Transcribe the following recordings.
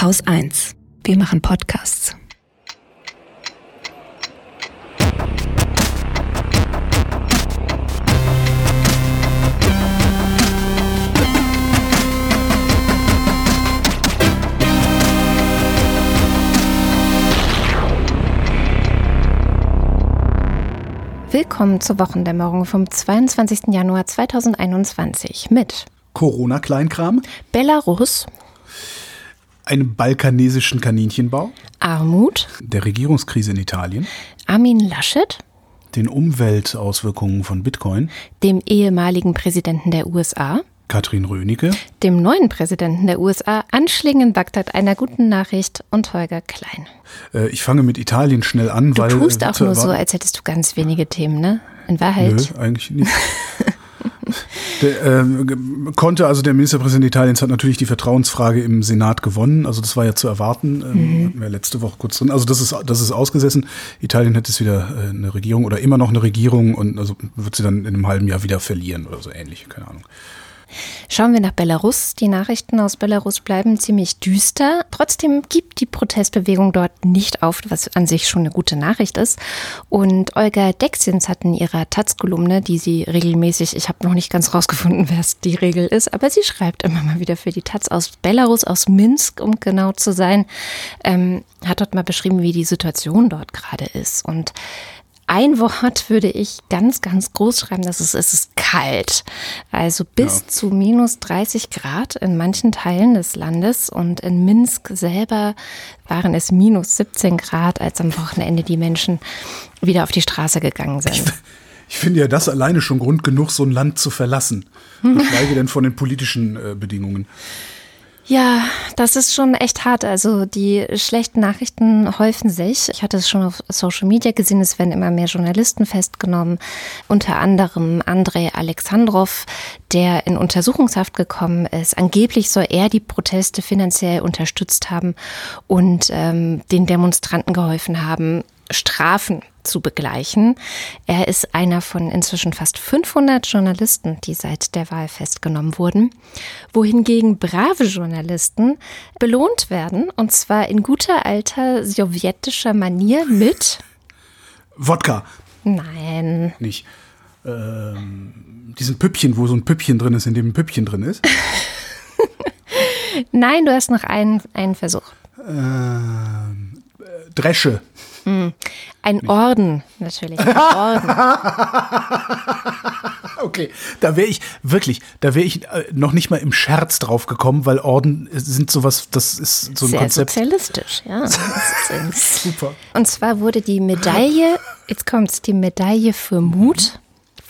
Haus 1. Wir machen Podcasts. Willkommen zur Wochendämmerung vom 22. Januar 2021 mit Corona-Kleinkram, Belarus, einem balkanesischen Kaninchenbau, Armut, der Regierungskrise in Italien, Armin Laschet, den Umweltauswirkungen von Bitcoin, dem ehemaligen Präsidenten der USA, Katrin Rönecke, dem neuen Präsidenten der USA, Anschlägen in Bagdad, einer guten Nachricht und Holger Klein. Äh, ich fange mit Italien schnell an, Du weil. tust äh, auch nur so, als hättest du ganz wenige Themen, ne? In Wahrheit. Nö, eigentlich nicht. Der, ähm, konnte, also der Ministerpräsident Italiens hat natürlich die Vertrauensfrage im Senat gewonnen. Also das war ja zu erwarten. Ähm, hatten wir letzte Woche kurz drin. Also das ist, das ist ausgesessen. Italien hat jetzt wieder äh, eine Regierung oder immer noch eine Regierung und also wird sie dann in einem halben Jahr wieder verlieren oder so ähnlich. Keine Ahnung. Schauen wir nach Belarus. Die Nachrichten aus Belarus bleiben ziemlich düster. Trotzdem gibt die Protestbewegung dort nicht auf, was an sich schon eine gute Nachricht ist. Und Olga Dexins hat in ihrer Taz-Kolumne, die sie regelmäßig, ich habe noch nicht ganz rausgefunden, wer es die Regel ist, aber sie schreibt immer mal wieder für die Taz aus Belarus, aus Minsk, um genau zu sein, ähm, hat dort mal beschrieben, wie die Situation dort gerade ist. Und ein Wort würde ich ganz, ganz groß schreiben, das ist, es ist kalt. Also bis Ja. zu minus 30 Grad in manchen Teilen des Landes und in Minsk selber waren es minus 17 Grad, als am Wochenende die Menschen wieder auf die Straße gegangen sind. Ich finde ja das alleine schon Grund genug, so ein Land zu verlassen. Geschweige denn von den politischen äh, Bedingungen. Ja, das ist schon echt hart. Also die schlechten Nachrichten häufen sich. Ich hatte es schon auf Social Media gesehen, es werden immer mehr Journalisten festgenommen, unter anderem Andrei Alexandrov, der in Untersuchungshaft gekommen ist. Angeblich soll er die Proteste finanziell unterstützt haben und ähm, den Demonstranten geholfen haben, Strafen zu begleichen. Er ist einer von inzwischen fast 500 Journalisten, die seit der Wahl festgenommen wurden, wohingegen brave Journalisten belohnt werden, und zwar in guter alter sowjetischer Manier mit, Wodka, nein, nicht. Ähm, diesen Püppchen, wo so ein Püppchen drin ist, in dem ein Püppchen drin ist. nein, du hast noch einen, einen Versuch. Ähm, äh, Dresche. Ein Orden, natürlich. Ein Orden. Okay, da wäre ich wirklich, da wäre ich äh, noch nicht mal im Scherz drauf gekommen, weil Orden sind sowas, das ist so ein Sehr Konzept. sozialistisch, ja. Super. Und zwar wurde die Medaille, jetzt kommt's, die Medaille für Mut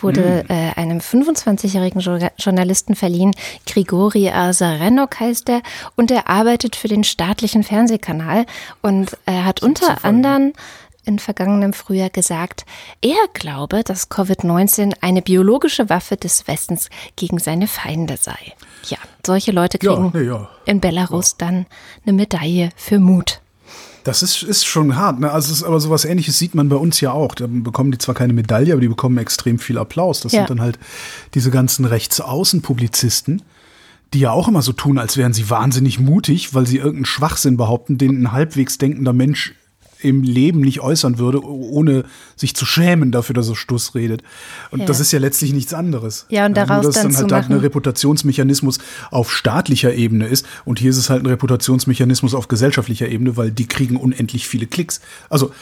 wurde äh, einem 25-jährigen Jo- Journalisten verliehen. Grigori Azarenok heißt er und er arbeitet für den staatlichen Fernsehkanal und er hat unter anderem in vergangenem Frühjahr gesagt, er glaube, dass Covid-19 eine biologische Waffe des Westens gegen seine Feinde sei. Ja, solche Leute Ja, kriegen nee, ja. in Belarus dann eine Medaille für Mut. Das ist, ist schon hart, ne? Also ist, aber sowas ähnliches sieht man bei uns ja auch. Da bekommen die zwar keine Medaille, aber die bekommen extrem viel Applaus. Das Ja. sind dann halt diese ganzen Rechtsaußenpublizisten, die ja auch immer so tun, als wären sie wahnsinnig mutig, weil sie irgendeinen Schwachsinn behaupten, den ein halbwegs denkender Mensch im Leben nicht äußern würde, ohne sich zu schämen dafür, dass er Stuss redet. Und Ja. das ist ja letztlich nichts anderes. Ja, und daraus nur, dass dann dann halt, halt machen- ein Reputationsmechanismus auf staatlicher Ebene ist und hier ist es halt ein Reputationsmechanismus auf gesellschaftlicher Ebene, weil die kriegen unendlich viele Klicks. Also,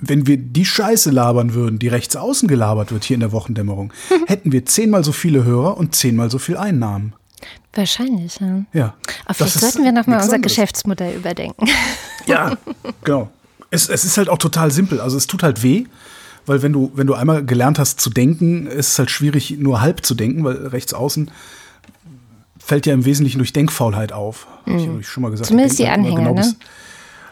wenn wir die Scheiße labern würden, die rechts außen gelabert wird hier in der Wochendämmerung, hätten wir zehnmal so viele Hörer und zehnmal so viel Einnahmen. Wahrscheinlich, ja. Ja. Aber Das vielleicht sollten wir nochmal unser anderes. Geschäftsmodell überdenken. Ja, genau. Es, es ist halt auch total simpel. Also es tut halt weh, weil wenn du, wenn du einmal gelernt hast zu denken, ist es halt schwierig, nur halb zu denken, weil rechts außen fällt ja im Wesentlichen durch Denkfaulheit auf. Hab ich, hab ich schon mal gesagt. Mhm. Zumindest die halt Anhänger, bis- ne?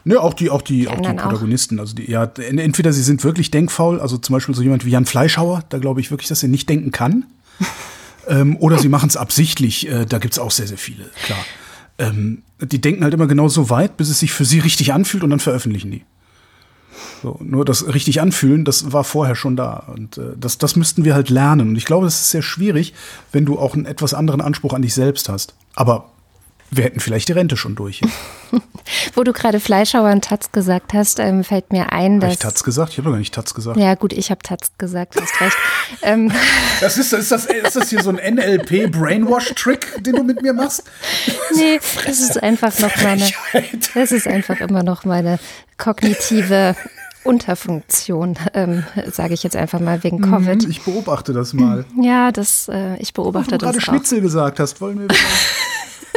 Ne, auch die, auch die, auch die anderen auch. Protagonisten. Also die, ja, en- entweder sie sind wirklich denkfaul, also zum Beispiel so jemand wie Jan Fleischhauer, da glaube ich wirklich, dass er nicht denken kann. ähm, oder sie machen es absichtlich, äh, da gibt's auch sehr, sehr viele, klar. Ähm, die denken halt immer genau so weit, bis es sich für sie richtig anfühlt und dann veröffentlichen die. So, nur das richtig anfühlen, das war vorher schon da. Und äh, das, das müssten wir halt lernen. Und ich glaube, das ist sehr schwierig, wenn du auch einen etwas anderen Anspruch an dich selbst hast. Aber wir hätten vielleicht die Rente schon durch. Wo du gerade Fleischhauer und Taz gesagt hast, ähm, fällt mir ein, dass. Habe ich Taz gesagt? Ich habe doch gar nicht Taz gesagt. Ja, gut, ich habe Taz gesagt, hast recht. ähm. das ist, ist, das, ist das hier so ein NLP-Brainwash-Trick, den du mit mir machst? Nee, das ist einfach noch meine. Das ist einfach immer noch meine kognitive Unterfunktion, ähm, sage ich jetzt einfach mal wegen Covid. Ich beobachte das mal. Ja, das, äh, ich beobachte das. Du gerade Schnitzel gesagt hast, wollen wir.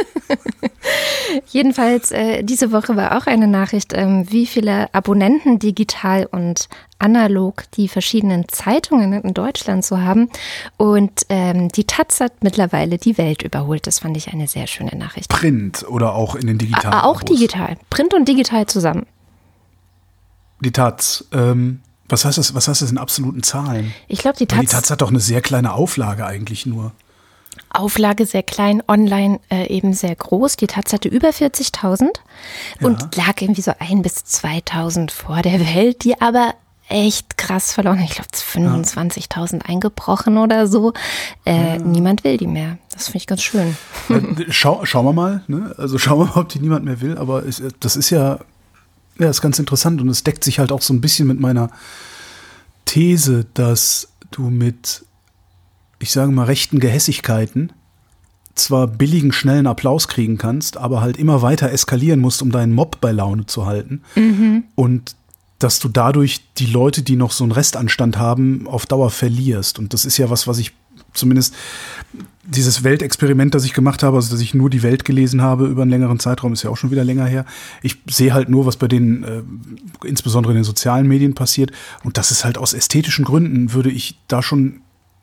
Jedenfalls, äh, diese Woche war auch eine Nachricht, ähm, wie viele Abonnenten digital und analog die verschiedenen Zeitungen in Deutschland so haben. Und ähm, die Taz hat mittlerweile die Welt überholt. Das fand ich eine sehr schöne Nachricht. Print oder auch in den digitalen? A auch digital. Print und digital zusammen. Die Taz. Ähm, was heißt das? Was heißt das in absoluten Zahlen? Ich glaube, die Taz. Weil die Taz hat doch eine sehr kleine Auflage eigentlich nur. Auflage sehr klein, online äh, eben sehr groß. Die Taz hatte über 40.000 ja. und lag irgendwie so ein bis 2.000 vor der Welt, die aber echt krass verloren. Ich glaube, 25.000 eingebrochen oder so. Äh, ja. Niemand will die mehr. Das finde ich ganz schön. Schau, schauen wir mal. Ne? Also schauen wir mal, ob die niemand mehr will. Aber es, das ist ja, ja, ist ganz interessant und es deckt sich halt auch so ein bisschen mit meiner These, dass du mit ich sage mal, rechten Gehässigkeiten zwar billigen, schnellen Applaus kriegen kannst, aber halt immer weiter eskalieren musst, um deinen Mob bei Laune zu halten. Mhm. Und dass du dadurch die Leute, die noch so einen Restanstand haben, auf Dauer verlierst. Und das ist ja was, was ich zumindest dieses Weltexperiment, das ich gemacht habe, also dass ich nur die Welt gelesen habe über einen längeren Zeitraum, ist ja auch schon wieder länger her. Ich sehe halt nur, was bei denen, äh, insbesondere in den sozialen Medien passiert. Und das ist halt aus ästhetischen Gründen, würde ich da schon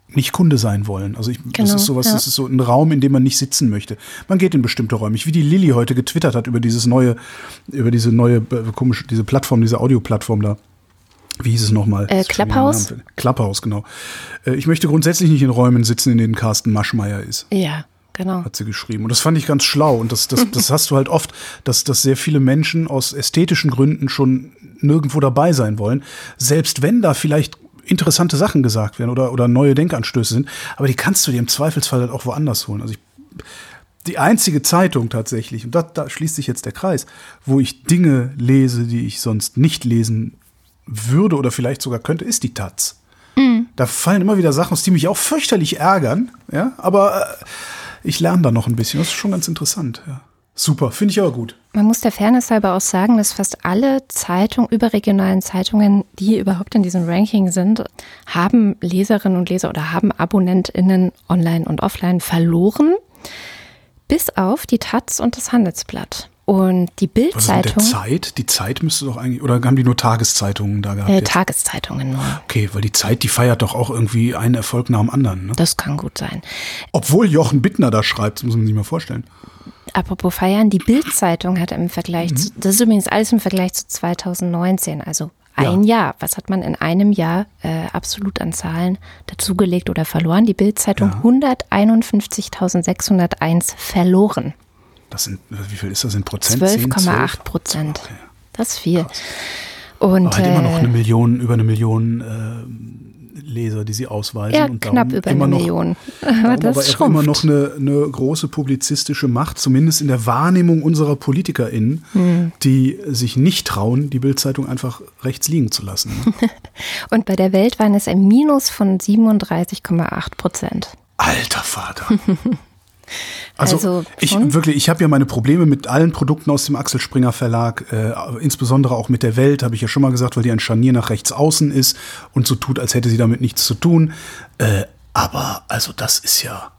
nicht Kunde sein wollen. Also ich, genau, das ist sowas, ja. das ist so ein Raum, in dem man nicht sitzen möchte. Man geht in bestimmte Räume. Wie die Lilly heute getwittert hat über dieses neue, über diese neue äh, komische, diese Plattform, diese Audioplattform da. Wie hieß es nochmal? Äh, Clubhouse? Clubhouse, genau. Äh, ich möchte grundsätzlich nicht in Räumen sitzen, in denen Carsten Maschmeyer ist. Ja. Genau. Hat sie geschrieben. Und das fand ich ganz schlau. Und das, das, das hast du halt oft, dass, dass sehr viele Menschen aus ästhetischen Gründen schon nirgendwo dabei sein wollen. Selbst wenn da vielleicht interessante Sachen gesagt werden oder, oder neue Denkanstöße sind, aber die kannst du dir im Zweifelsfall halt auch woanders holen. Also ich, die einzige Zeitung tatsächlich, und da, da schließt sich jetzt der Kreis, wo ich Dinge lese, die ich sonst nicht lesen würde oder vielleicht sogar könnte, ist die Taz. Mhm. Da fallen immer wieder Sachen aus, die mich auch fürchterlich ärgern, ja, aber äh, ich lerne da noch ein bisschen. Das ist schon ganz interessant, ja. Super, finde ich aber gut. Man muss der Fairness halber auch sagen, dass fast alle Zeitungen, überregionalen Zeitungen, die überhaupt in diesem Ranking sind, haben Leserinnen und Leser oder haben AbonnentInnen online und offline verloren. Bis auf die Taz und das Handelsblatt. Und die Bildzeitung. Was ist Zeit? Die Zeit müsste doch eigentlich, oder haben die nur Tageszeitungen da gehabt? Äh, Tageszeitungen nur. Okay, weil die Zeit, die feiert doch auch irgendwie einen Erfolg nach dem anderen. Ne? Das kann gut sein. Obwohl Jochen Bittner da schreibt, das muss man sich mal vorstellen. Apropos feiern, die Bildzeitung hat im Vergleich, mhm. zu, das ist übrigens alles im Vergleich zu 2019, also ein ja. Jahr. Was hat man in einem Jahr äh, absolut an Zahlen dazugelegt oder verloren? Die Bildzeitung ja. 151.601 verloren. Das sind, wie viel ist das in Prozent? 12,8 Prozent. Okay. Das ist viel. Krass. Und Aber halt immer noch eine äh, Million, über eine Million äh, Leser, die sie ausweisen. Ja, und knapp über eine noch, Million. Aber das aber auch immer noch eine, eine, große publizistische Macht, zumindest in der Wahrnehmung unserer PolitikerInnen, hm. die sich nicht trauen, die Bildzeitung einfach rechts liegen zu lassen. und bei der Welt waren es ein Minus von 37,8 Prozent. Alter Vater. Also, also ich wirklich, ich habe ja meine Probleme mit allen Produkten aus dem Axel Springer Verlag, äh, insbesondere auch mit der Welt, habe ich ja schon mal gesagt, weil die ein Scharnier nach rechts außen ist und so tut, als hätte sie damit nichts zu tun. Äh, aber also das ist ja.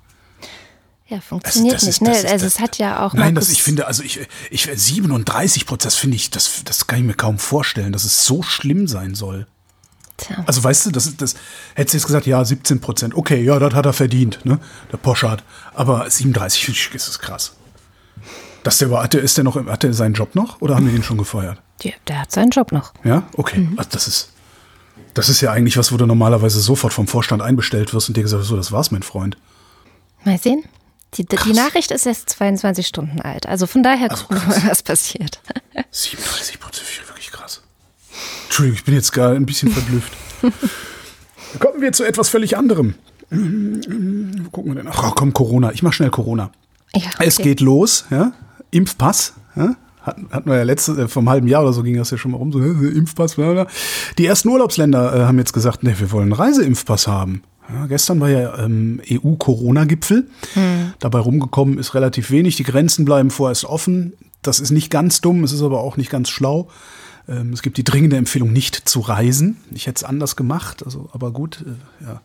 Ja, funktioniert das nicht. Ist, ne? also es hat ja auch. Nein, das ich finde, also ich, ich 37 Prozent, das finde ich, das, das kann ich mir kaum vorstellen, dass es so schlimm sein soll. Tja. Also weißt du, das das. Hättest du jetzt gesagt, ja, 17 Prozent. Okay, ja, das hat er verdient, ne? Der Poschardt. Aber 37% ist das krass. Dass der, hat der, ist der noch, hat der seinen Job noch oder haben wir den schon gefeuert? Ja, der hat seinen Job noch. Ja, okay. Mhm. Also das ist, das ist ja eigentlich was, wo du normalerweise sofort vom Vorstand einbestellt wirst und dir gesagt so, das war's, mein Freund. Mal sehen. Die, die, Nachricht ist erst 22 Stunden alt. Also von daher also gucken wir mal, was passiert. 37 Prozent, wirklich krass. Entschuldigung, ich bin jetzt gar ein bisschen verblüfft. Kommen wir zu etwas völlig anderem. Wo gucken wir denn? Ach komm, Corona. Ich mach schnell Corona. Ja, okay. Es geht los, ja. Impfpass, ja. Hatten, wir ja letztes, äh, vom halben Jahr oder so ging das ja schon mal rum, so äh, Impfpass, bla bla. Die ersten Urlaubsländer äh, haben jetzt gesagt, ne, wir wollen einen Reiseimpfpass haben. Ja, gestern war ja ähm, EU-Corona-Gipfel. Hm. Dabei rumgekommen ist relativ wenig. Die Grenzen bleiben vorerst offen. Das ist nicht ganz dumm, es ist aber auch nicht ganz schlau. Ähm, es gibt die dringende Empfehlung, nicht zu reisen. Ich hätte es anders gemacht, also, aber gut, äh, ja.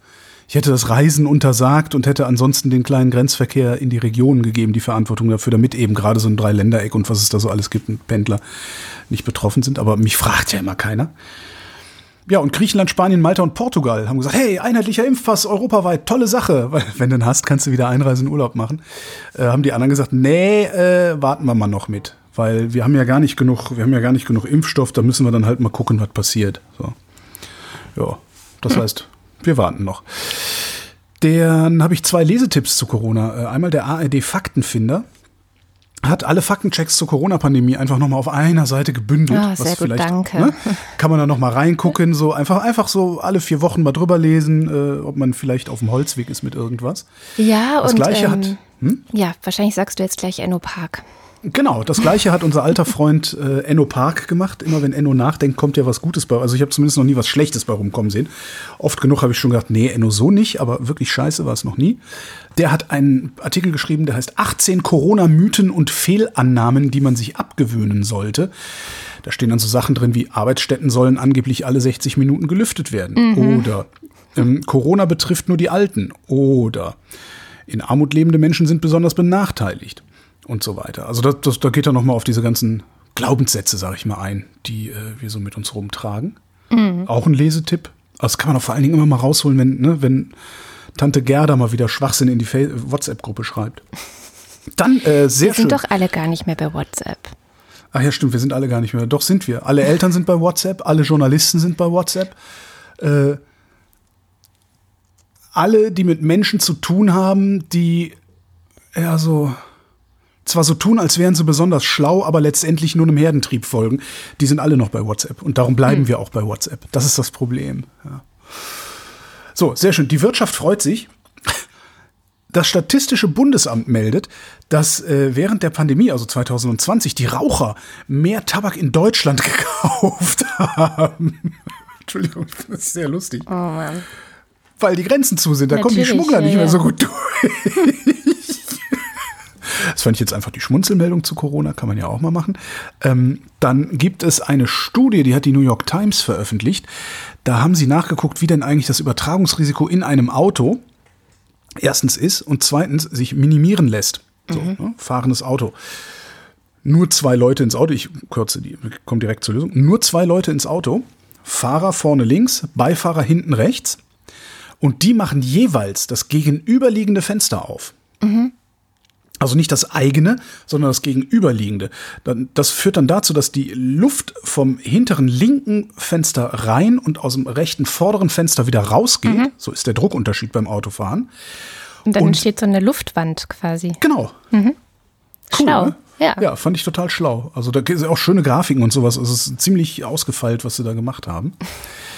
Ich hätte das Reisen untersagt und hätte ansonsten den kleinen Grenzverkehr in die Regionen gegeben, die Verantwortung dafür, damit eben gerade so ein Dreiländereck und was es da so alles gibt, und Pendler nicht betroffen sind. Aber mich fragt ja immer keiner. Ja, und Griechenland, Spanien, Malta und Portugal haben gesagt, hey, einheitlicher Impfpass europaweit, tolle Sache. Weil, wenn du den hast, kannst du wieder Einreisen in Urlaub machen. Äh, haben die anderen gesagt, nee, äh, warten wir mal noch mit weil wir haben ja gar nicht genug, wir haben ja gar nicht genug Impfstoff, da müssen wir dann halt mal gucken, was passiert. So. Ja, das hm. heißt, wir warten noch. Dann habe ich zwei Lesetipps zu Corona. Äh, einmal der ARD Faktenfinder hat alle Faktenchecks zur Corona-Pandemie einfach nochmal auf einer Seite gebündelt. Ah, sehr gut, danke. Ne, kann man da nochmal reingucken, so einfach, einfach so alle vier Wochen mal drüber lesen, äh, ob man vielleicht auf dem Holzweg ist mit irgendwas. Ja, das und Gleiche ähm, hat. Hm? Ja, wahrscheinlich sagst du jetzt gleich Enno Park. Genau, das gleiche hat unser alter Freund äh, Enno Park gemacht. Immer wenn Enno nachdenkt, kommt ja was Gutes bei. Also ich habe zumindest noch nie was Schlechtes bei rumkommen sehen. Oft genug habe ich schon gedacht, nee, Enno so nicht, aber wirklich scheiße war es noch nie. Der hat einen Artikel geschrieben, der heißt 18 Corona-Mythen und Fehlannahmen, die man sich abgewöhnen sollte. Da stehen dann so Sachen drin wie Arbeitsstätten sollen angeblich alle 60 Minuten gelüftet werden. Mhm. Oder ähm, Corona betrifft nur die Alten. Oder in Armut lebende Menschen sind besonders benachteiligt und so weiter. Also das, das, da geht er nochmal auf diese ganzen Glaubenssätze, sage ich mal, ein, die äh, wir so mit uns rumtragen. Mhm. Auch ein Lesetipp. Also das kann man auch vor allen Dingen immer mal rausholen, wenn, ne, wenn Tante Gerda mal wieder Schwachsinn in die WhatsApp-Gruppe schreibt. Dann äh, sehr Wir sind schön. doch alle gar nicht mehr bei WhatsApp. Ach ja, stimmt, wir sind alle gar nicht mehr. Doch sind wir. Alle Eltern sind bei WhatsApp, alle Journalisten sind bei WhatsApp. Äh, alle, die mit Menschen zu tun haben, die ja so zwar so tun, als wären sie besonders schlau, aber letztendlich nur einem Herdentrieb folgen, die sind alle noch bei WhatsApp. Und darum bleiben mhm. wir auch bei WhatsApp. Das ist das Problem. Ja. So, sehr schön. Die Wirtschaft freut sich. Das Statistische Bundesamt meldet, dass äh, während der Pandemie, also 2020, die Raucher mehr Tabak in Deutschland gekauft haben. Entschuldigung, das ist sehr lustig. Oh Mann. Weil die Grenzen zu sind, da Natürlich, kommen die Schmuggler ja, nicht mehr so gut durch. Das fand ich jetzt einfach die Schmunzelmeldung zu Corona, kann man ja auch mal machen. Ähm, dann gibt es eine Studie, die hat die New York Times veröffentlicht. Da haben sie nachgeguckt, wie denn eigentlich das Übertragungsrisiko in einem Auto erstens ist und zweitens sich minimieren lässt. So, mhm. ne, fahrendes Auto. Nur zwei Leute ins Auto, ich kürze die, komme direkt zur Lösung. Nur zwei Leute ins Auto, Fahrer vorne links, Beifahrer hinten rechts. Und die machen jeweils das gegenüberliegende Fenster auf. Mhm. Also nicht das eigene, sondern das gegenüberliegende. Das führt dann dazu, dass die Luft vom hinteren linken Fenster rein und aus dem rechten vorderen Fenster wieder rausgeht. Mhm. So ist der Druckunterschied beim Autofahren. Und dann und entsteht so eine Luftwand quasi. Genau. Mhm. Cool, schlau. Ne? Ja. ja, fand ich total schlau. Also da sind auch schöne Grafiken und sowas. Also es ist ziemlich ausgefeilt, was sie da gemacht haben.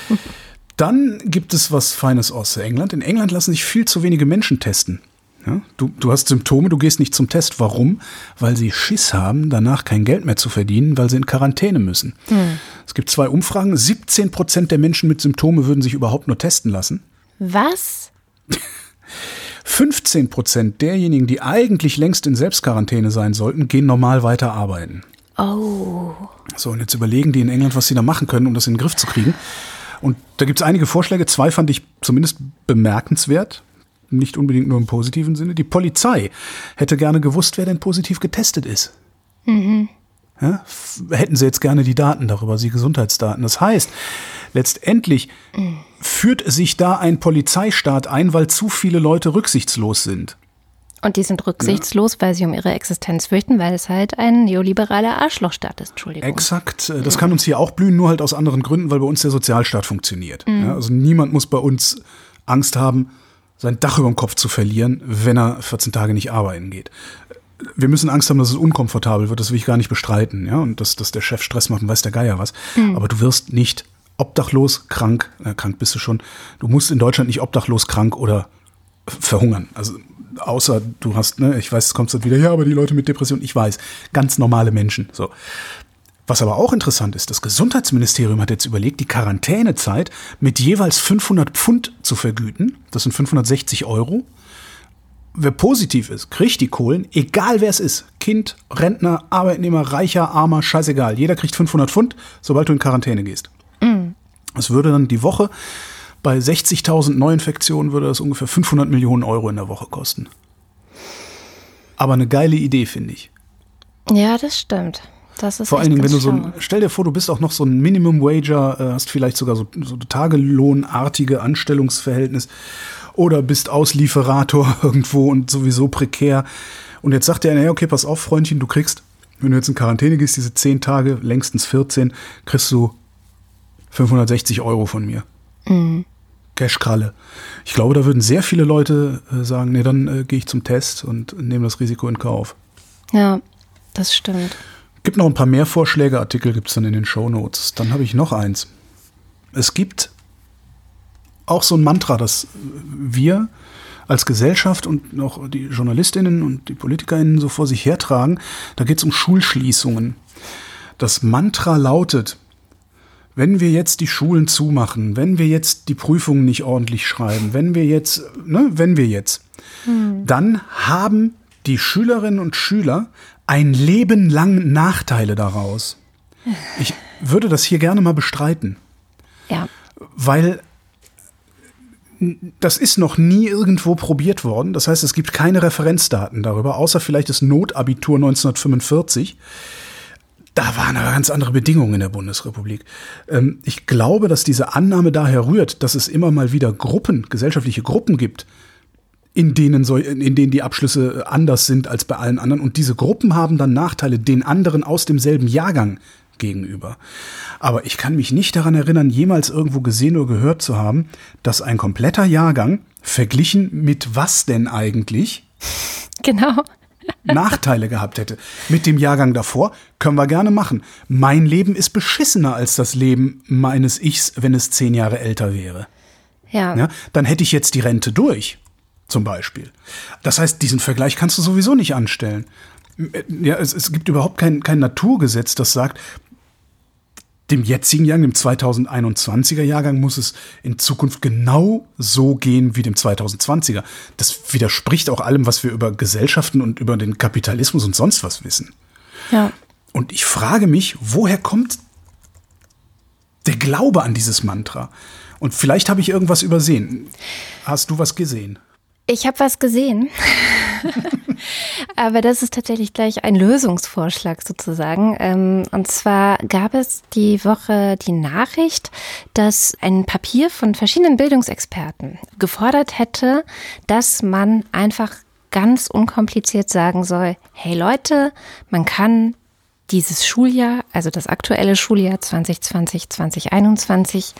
Dann gibt es was Feines aus England. In England lassen sich viel zu wenige Menschen testen. Ja, du, du hast Symptome, du gehst nicht zum Test. Warum? Weil sie Schiss haben, danach kein Geld mehr zu verdienen, weil sie in Quarantäne müssen. Hm. Es gibt zwei Umfragen. 17 Prozent der Menschen mit Symptome würden sich überhaupt nur testen lassen. Was? 15 Prozent derjenigen, die eigentlich längst in Selbstquarantäne sein sollten, gehen normal weiter arbeiten. Oh. So, und jetzt überlegen die in England, was sie da machen können, um das in den Griff zu kriegen. Und da gibt es einige Vorschläge. Zwei fand ich zumindest bemerkenswert nicht unbedingt nur im positiven Sinne. Die Polizei hätte gerne gewusst, wer denn positiv getestet ist. Mhm. Ja, hätten sie jetzt gerne die Daten darüber, die Gesundheitsdaten. Das heißt, letztendlich mhm. führt sich da ein Polizeistaat ein, weil zu viele Leute rücksichtslos sind. Und die sind rücksichtslos, ja. weil sie um ihre Existenz fürchten, weil es halt ein neoliberaler Arschlochstaat ist. Entschuldigung. Exakt. Äh, das kann uns hier auch blühen, nur halt aus anderen Gründen, weil bei uns der Sozialstaat funktioniert. Mhm. Ja, also niemand muss bei uns Angst haben, sein Dach über dem Kopf zu verlieren, wenn er 14 Tage nicht arbeiten geht. Wir müssen Angst haben, dass es unkomfortabel wird, das will ich gar nicht bestreiten, ja, und dass, dass der Chef Stress macht und weiß der Geier was. Mhm. Aber du wirst nicht obdachlos, krank, äh, krank bist du schon. Du musst in Deutschland nicht obdachlos, krank oder verhungern. Also außer du hast, ne, ich weiß, es kommt wieder, ja, aber die Leute mit Depression, ich weiß, ganz normale Menschen. So. Was aber auch interessant ist, das Gesundheitsministerium hat jetzt überlegt, die Quarantänezeit mit jeweils 500 Pfund zu vergüten. Das sind 560 Euro. Wer positiv ist, kriegt die Kohlen, egal wer es ist. Kind, Rentner, Arbeitnehmer, Reicher, Armer, scheißegal. Jeder kriegt 500 Pfund, sobald du in Quarantäne gehst. Mhm. Das würde dann die Woche bei 60.000 Neuinfektionen würde das ungefähr 500 Millionen Euro in der Woche kosten. Aber eine geile Idee, finde ich. Ja, das stimmt. Das ist Vor allen Dingen, wenn du so ein, stell dir vor, du bist auch noch so ein Minimum Wager, äh, hast vielleicht sogar so, so Tagelohnartige Anstellungsverhältnis oder bist Auslieferrator irgendwo und sowieso prekär. Und jetzt sagt er, naja, okay, pass auf, Freundchen, du kriegst, wenn du jetzt in Quarantäne gehst, diese 10 Tage, längstens 14, kriegst du 560 Euro von mir. Mhm. Cashkralle. Ich glaube, da würden sehr viele Leute äh, sagen, nee, dann äh, gehe ich zum Test und nehme das Risiko in Kauf. Ja, das stimmt. Gibt noch ein paar mehr Vorschläge, Artikel gibt es dann in den Show Notes. Dann habe ich noch eins. Es gibt auch so ein Mantra, das wir als Gesellschaft und auch die Journalistinnen und die Politikerinnen so vor sich hertragen. Da geht es um Schulschließungen. Das Mantra lautet, wenn wir jetzt die Schulen zumachen, wenn wir jetzt die Prüfungen nicht ordentlich schreiben, wenn wir jetzt, ne, wenn wir jetzt, hm. dann haben die Schülerinnen und Schüler ein Leben lang Nachteile daraus. Ich würde das hier gerne mal bestreiten. Ja. Weil das ist noch nie irgendwo probiert worden. Das heißt, es gibt keine Referenzdaten darüber, außer vielleicht das Notabitur 1945 da waren aber ganz andere Bedingungen in der Bundesrepublik. Ähm, ich glaube, dass diese Annahme daher rührt, dass es immer mal wieder Gruppen, gesellschaftliche Gruppen gibt, in denen, so, in denen die Abschlüsse anders sind als bei allen anderen. Und diese Gruppen haben dann Nachteile den anderen aus demselben Jahrgang gegenüber. Aber ich kann mich nicht daran erinnern, jemals irgendwo gesehen oder gehört zu haben, dass ein kompletter Jahrgang verglichen mit was denn eigentlich? Genau. Nachteile gehabt hätte. Mit dem Jahrgang davor können wir gerne machen. Mein Leben ist beschissener als das Leben meines Ichs, wenn es zehn Jahre älter wäre. Ja. ja. Dann hätte ich jetzt die Rente durch, zum Beispiel. Das heißt, diesen Vergleich kannst du sowieso nicht anstellen. Ja, es, es gibt überhaupt kein, kein Naturgesetz, das sagt, dem jetzigen Jahrgang, dem 2021er Jahrgang, muss es in Zukunft genau so gehen wie dem 2020er. Das widerspricht auch allem, was wir über Gesellschaften und über den Kapitalismus und sonst was wissen. Ja. Und ich frage mich, woher kommt der Glaube an dieses Mantra? Und vielleicht habe ich irgendwas übersehen. Hast du was gesehen? Ich habe was gesehen. Aber das ist tatsächlich gleich ein Lösungsvorschlag sozusagen. Ähm, und zwar gab es die Woche die Nachricht, dass ein Papier von verschiedenen Bildungsexperten gefordert hätte, dass man einfach ganz unkompliziert sagen soll, hey Leute, man kann dieses Schuljahr, also das aktuelle Schuljahr 2020, 2021,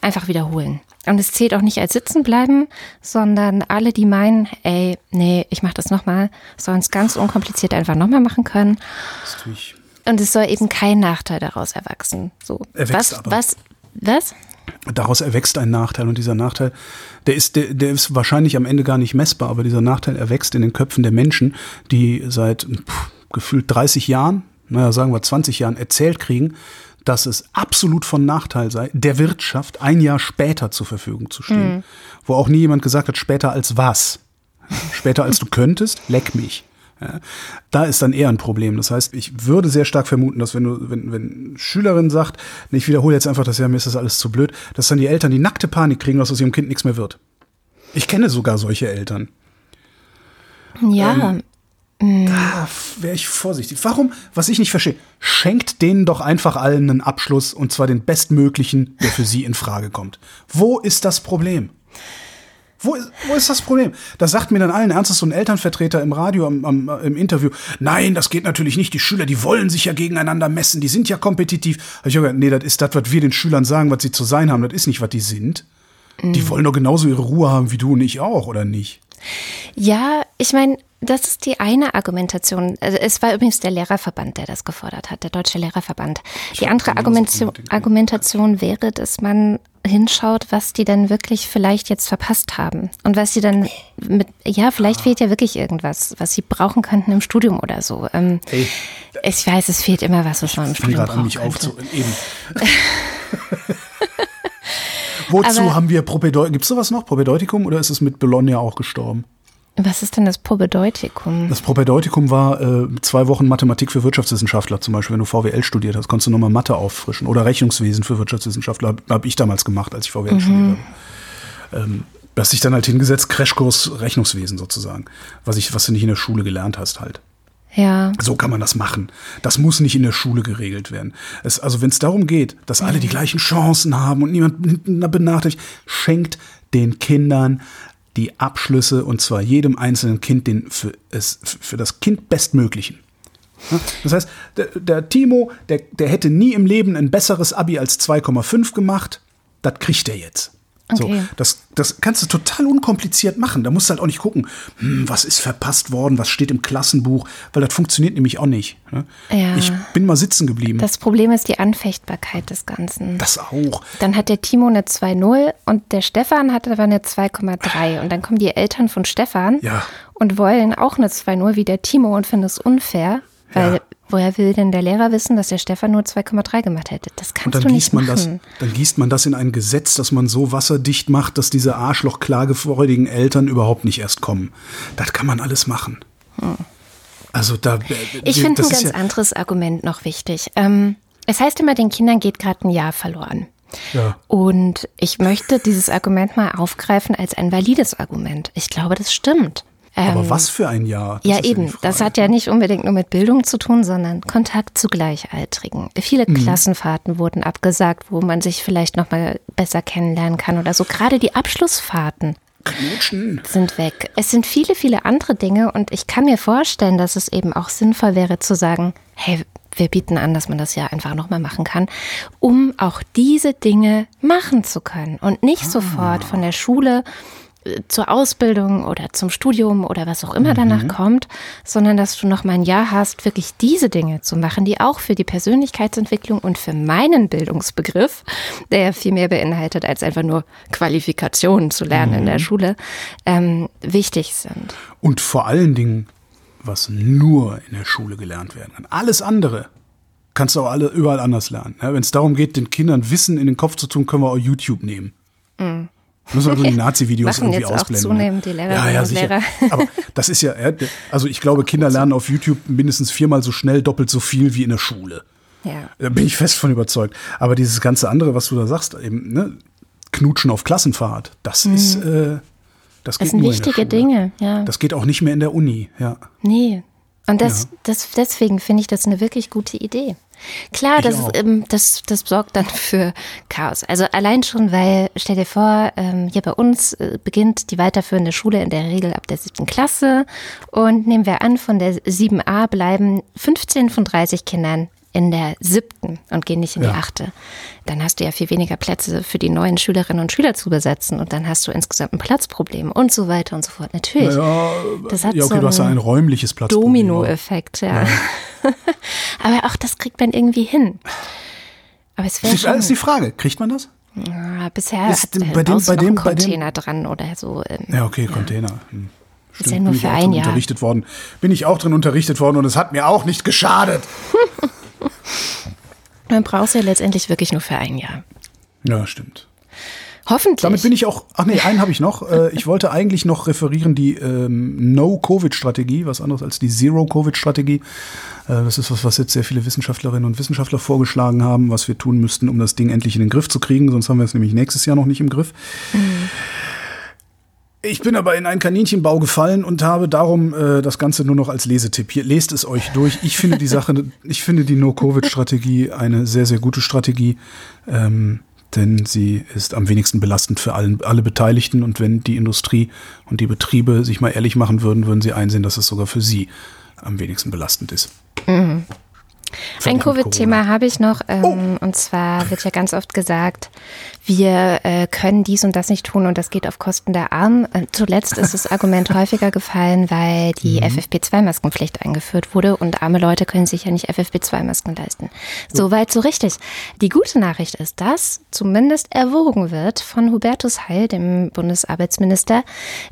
einfach wiederholen. Und es zählt auch nicht als Sitzenbleiben, sondern alle, die meinen, ey, nee, ich mach das nochmal, sollen es ganz unkompliziert einfach nochmal machen können. Das tue ich. Und es soll eben kein Nachteil daraus erwachsen. So. Erwächst was, aber. was, was? Daraus erwächst ein Nachteil und dieser Nachteil, der ist, der, der ist wahrscheinlich am Ende gar nicht messbar, aber dieser Nachteil erwächst in den Köpfen der Menschen, die seit pff, gefühlt 30 Jahren, naja, sagen wir 20 Jahren erzählt kriegen, dass es absolut von Nachteil sei, der Wirtschaft ein Jahr später zur Verfügung zu stehen. Mhm. Wo auch nie jemand gesagt hat, später als was. Später als du könntest, leck mich. Ja, da ist dann eher ein Problem. Das heißt, ich würde sehr stark vermuten, dass wenn du, wenn, wenn Schülerin sagt, ich wiederhole jetzt einfach das Jahr, mir ist das alles zu blöd, dass dann die Eltern die nackte Panik kriegen, dass aus ihrem Kind nichts mehr wird. Ich kenne sogar solche Eltern. Ja, ähm. Da wäre ich vorsichtig. Warum, was ich nicht verstehe, schenkt denen doch einfach allen einen Abschluss und zwar den bestmöglichen, der für sie in Frage kommt. Wo ist das Problem? Wo ist, wo ist das Problem? Da sagt mir dann allen Ernstes so ein Elternvertreter im Radio, am, am, im Interview, nein, das geht natürlich nicht. Die Schüler, die wollen sich ja gegeneinander messen, die sind ja kompetitiv. Hab ich gesagt, nee, das ist das, was wir den Schülern sagen, was sie zu sein haben. Das ist nicht, was die sind. Mhm. Die wollen doch genauso ihre Ruhe haben wie du und ich auch, oder nicht? Ja, ich meine, das ist die eine Argumentation. Also es war übrigens der Lehrerverband, der das gefordert hat, der Deutsche Lehrerverband. Ich die andere Argumentation, Argumentation wäre, dass man hinschaut, was die dann wirklich vielleicht jetzt verpasst haben. Und was sie dann mit, ja, vielleicht fehlt ja wirklich irgendwas, was sie brauchen könnten im Studium oder so. Ähm, hey, ich weiß, es fehlt immer was, was man im Studium braucht. Ich mich auf zu, eben. Wozu Aber, haben wir Propedeutikum? Gibt es sowas noch, Propedeutikum, oder ist es mit Bologna auch gestorben? Was ist denn das Propedeutikum? Das Propedeutikum war äh, zwei Wochen Mathematik für Wirtschaftswissenschaftler, zum Beispiel, wenn du VWL studiert hast, konntest du nochmal Mathe auffrischen. Oder Rechnungswesen für Wirtschaftswissenschaftler, habe hab ich damals gemacht, als ich VWL mhm. studiert habe. Ähm, du hast dich dann halt hingesetzt, Crashkurs Rechnungswesen sozusagen, was, ich, was du nicht in der Schule gelernt hast halt. Ja. So kann man das machen. Das muss nicht in der Schule geregelt werden. Es, also wenn es darum geht, dass alle die gleichen Chancen haben und niemand benachteiligt, schenkt den Kindern die Abschlüsse und zwar jedem einzelnen Kind den für, es, für das Kind bestmöglichen. Das heißt, der, der Timo, der, der hätte nie im Leben ein besseres Abi als 2,5 gemacht. Das kriegt er jetzt. Okay. So, das, das kannst du total unkompliziert machen. Da musst du halt auch nicht gucken, hm, was ist verpasst worden, was steht im Klassenbuch, weil das funktioniert nämlich auch nicht. Ne? Ja. Ich bin mal sitzen geblieben. Das Problem ist die Anfechtbarkeit des Ganzen. Das auch. Dann hat der Timo eine 2,0 und der Stefan hat aber eine 2,3. Und dann kommen die Eltern von Stefan ja. und wollen auch eine 2,0 wie der Timo und finden es unfair, weil ja. Woher will denn der Lehrer wissen, dass der Stefan nur 2,3 gemacht hätte? Das kannst du nicht machen. Das, dann gießt man das in ein Gesetz, dass man so wasserdicht macht, dass diese arschlochklagefreudigen Eltern überhaupt nicht erst kommen. Das kann man alles machen. Hm. Also da. Ich finde ein ganz ja anderes Argument noch wichtig. Ähm, es heißt immer, den Kindern geht gerade ein Jahr verloren. Ja. Und ich möchte dieses Argument mal aufgreifen als ein valides Argument. Ich glaube, das stimmt. Aber ähm, was für ein Jahr? Das ja, eben. Das hat ja nicht unbedingt nur mit Bildung zu tun, sondern Kontakt zu Gleichaltrigen. Viele mhm. Klassenfahrten wurden abgesagt, wo man sich vielleicht noch mal besser kennenlernen kann oder so. Gerade die Abschlussfahrten Knutschen. sind weg. Es sind viele, viele andere Dinge und ich kann mir vorstellen, dass es eben auch sinnvoll wäre zu sagen, hey, wir bieten an, dass man das ja einfach nochmal machen kann, um auch diese Dinge machen zu können und nicht ah. sofort von der Schule zur Ausbildung oder zum Studium oder was auch immer mhm. danach kommt, sondern dass du noch mal ein Jahr hast, wirklich diese Dinge zu machen, die auch für die Persönlichkeitsentwicklung und für meinen Bildungsbegriff, der ja viel mehr beinhaltet, als einfach nur Qualifikationen zu lernen mhm. in der mhm. Schule, ähm, wichtig sind. Und vor allen Dingen, was nur in der Schule gelernt werden kann. Alles andere kannst du auch alle überall anders lernen. Wenn es darum geht, den Kindern Wissen in den Kopf zu tun, können wir auch YouTube nehmen. Mhm. Müssen wir nur die Nazi-Videos irgendwie jetzt ausblenden. Auch ne? zunehmend die Lehrer ja, ja, sicher. Lehrer. Aber das ist ja, also ich glaube, Kinder lernen auf YouTube mindestens viermal so schnell, doppelt so viel wie in der Schule. Ja. Da bin ich fest von überzeugt. Aber dieses ganze andere, was du da sagst, eben, ne, Knutschen auf Klassenfahrt, das mhm. ist, äh, das geht das sind nur wichtige. Dinge, ja. Das geht auch nicht mehr in der Uni, ja. Nee. Und das, ja. das, deswegen finde ich das eine wirklich gute Idee. Klar, das, ähm, das, das sorgt dann für Chaos. Also allein schon, weil, stell dir vor, ähm, hier bei uns äh, beginnt die weiterführende Schule in der Regel ab der siebten Klasse und nehmen wir an, von der 7a bleiben 15 von 30 Kindern in der siebten und gehen nicht in ja. die achte. Dann hast du ja viel weniger Plätze für die neuen Schülerinnen und Schüler zu besetzen und dann hast du insgesamt ein Platzproblem und so weiter und so fort. Natürlich. Ja, das hat ja, okay, so du hast ja ein räumliches Platzproblem. Dominoeffekt, ja. ja. Aber auch das kriegt man irgendwie hin. Aber es wäre Das ist die Frage, kriegt man das? Ja, bisher ist hat bei dem, bei dem, Container bei dem, dran oder so. Ähm, ja, okay, Container. Hm. Stimmt, ist ja nur für ein Jahr. Unterrichtet worden. Bin ich auch drin unterrichtet worden und es hat mir auch nicht geschadet. Man braucht es ja letztendlich wirklich nur für ein Jahr. Ja, stimmt. Hoffentlich. Damit bin ich auch, ach nee, einen habe ich noch. Äh, ich wollte eigentlich noch referieren die ähm, No-Covid-Strategie, was anderes als die Zero-Covid-Strategie. Äh, das ist was, was jetzt sehr viele Wissenschaftlerinnen und Wissenschaftler vorgeschlagen haben, was wir tun müssten, um das Ding endlich in den Griff zu kriegen. Sonst haben wir es nämlich nächstes Jahr noch nicht im Griff. Mhm. Ich bin aber in einen Kaninchenbau gefallen und habe darum äh, das Ganze nur noch als Lesetipp. Hier lest es euch durch. Ich finde die Sache, ich finde die No-Covid-Strategie eine sehr, sehr gute Strategie, ähm, denn sie ist am wenigsten belastend für allen, alle Beteiligten. Und wenn die Industrie und die Betriebe sich mal ehrlich machen würden, würden sie einsehen, dass es sogar für sie am wenigsten belastend ist. Mhm. Ein Covid-Thema habe ich noch. Ähm, oh. Und zwar wird ja ganz oft gesagt, wir äh, können dies und das nicht tun und das geht auf Kosten der Armen. Äh, zuletzt ist das Argument häufiger gefallen, weil die mhm. FFP2-Maskenpflicht eingeführt wurde und arme Leute können sich ja nicht FFP2-Masken leisten. Soweit so richtig. Die gute Nachricht ist, dass zumindest erwogen wird von Hubertus Heil, dem Bundesarbeitsminister,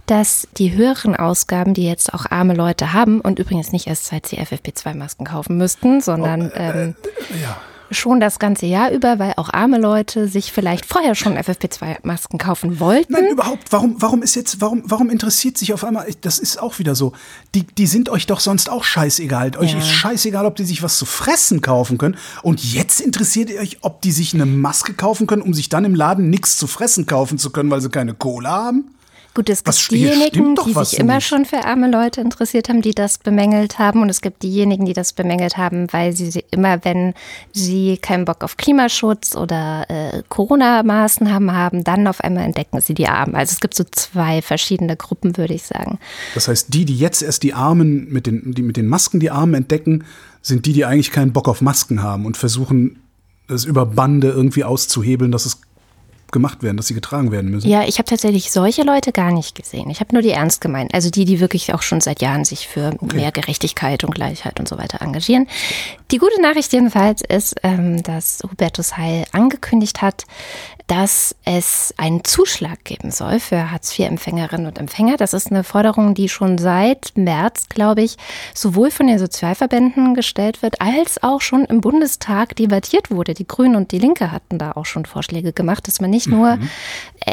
dass die höheren Ausgaben, die jetzt auch arme Leute haben und übrigens nicht erst seit sie FFP2-Masken kaufen müssten, sondern oh, äh, ähm, äh, ja schon das ganze Jahr über, weil auch arme Leute sich vielleicht vorher schon FFP2-Masken kaufen wollten. Nein, überhaupt. Warum, warum ist jetzt, warum, warum interessiert sich auf einmal, das ist auch wieder so, die, die sind euch doch sonst auch scheißegal. Euch ja. ist scheißegal, ob die sich was zu fressen kaufen können. Und jetzt interessiert ihr euch, ob die sich eine Maske kaufen können, um sich dann im Laden nichts zu fressen kaufen zu können, weil sie keine Kohle haben? Gut, es gibt diejenigen, die sich immer nicht. schon für arme Leute interessiert haben, die das bemängelt haben. Und es gibt diejenigen, die das bemängelt haben, weil sie immer, wenn sie keinen Bock auf Klimaschutz oder äh, Corona-Maßnahmen haben, dann auf einmal entdecken sie die Armen. Also es gibt so zwei verschiedene Gruppen, würde ich sagen. Das heißt, die, die jetzt erst die Armen mit den, die mit den Masken die Armen entdecken, sind die, die eigentlich keinen Bock auf Masken haben und versuchen, es über Bande irgendwie auszuhebeln, dass es gemacht werden, dass sie getragen werden müssen. Ja, ich habe tatsächlich solche Leute gar nicht gesehen. Ich habe nur die ernst gemeint. Also die, die wirklich auch schon seit Jahren sich für okay. mehr Gerechtigkeit und Gleichheit und so weiter engagieren. Die gute Nachricht jedenfalls ist, ähm, dass Hubertus Heil angekündigt hat, dass es einen Zuschlag geben soll für Hartz-IV-Empfängerinnen und Empfänger. Das ist eine Forderung, die schon seit März, glaube ich, sowohl von den Sozialverbänden gestellt wird, als auch schon im Bundestag debattiert wurde. Die Grünen und die Linke hatten da auch schon Vorschläge gemacht, dass man nicht nur, mhm.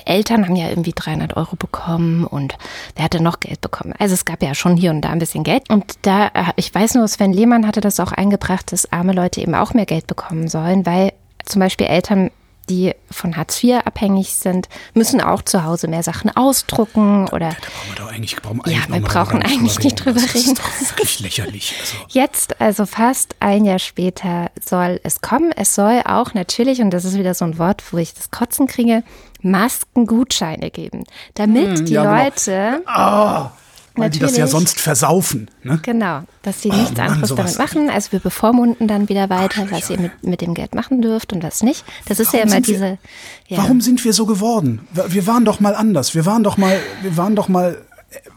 Eltern haben ja irgendwie 300 Euro bekommen und wer hatte noch Geld bekommen? Also es gab ja schon hier und da ein bisschen Geld. Und da, äh, ich weiß nur, Sven Lehmann hatte das auch eingebracht, dass arme Leute eben auch mehr Geld bekommen sollen, weil zum Beispiel Eltern die von Hartz IV abhängig sind, müssen auch zu Hause mehr Sachen ausdrucken oder. Da, brauchen wir doch eigentlich, brauchen ja, wir brauchen eigentlich nicht drüber reden. Das ist doch wirklich lächerlich. Also. Jetzt, also fast ein Jahr später, soll es kommen. Es soll auch natürlich, und das ist wieder so ein Wort, wo ich das Kotzen kriege, Maskengutscheine geben, damit hm, die ja, Leute. Genau. Oh weil Natürlich. die das ja sonst versaufen. Ne? Genau, dass sie oh, nichts Mann, anderes damit machen. Also wir bevormunden dann wieder weiter, Ach, was ihr mit, mit dem Geld machen dürft und was nicht. Das ist warum ja immer diese. Wir, ja. Warum sind wir so geworden? Wir waren doch mal anders. Wir waren doch mal, wir waren doch mal,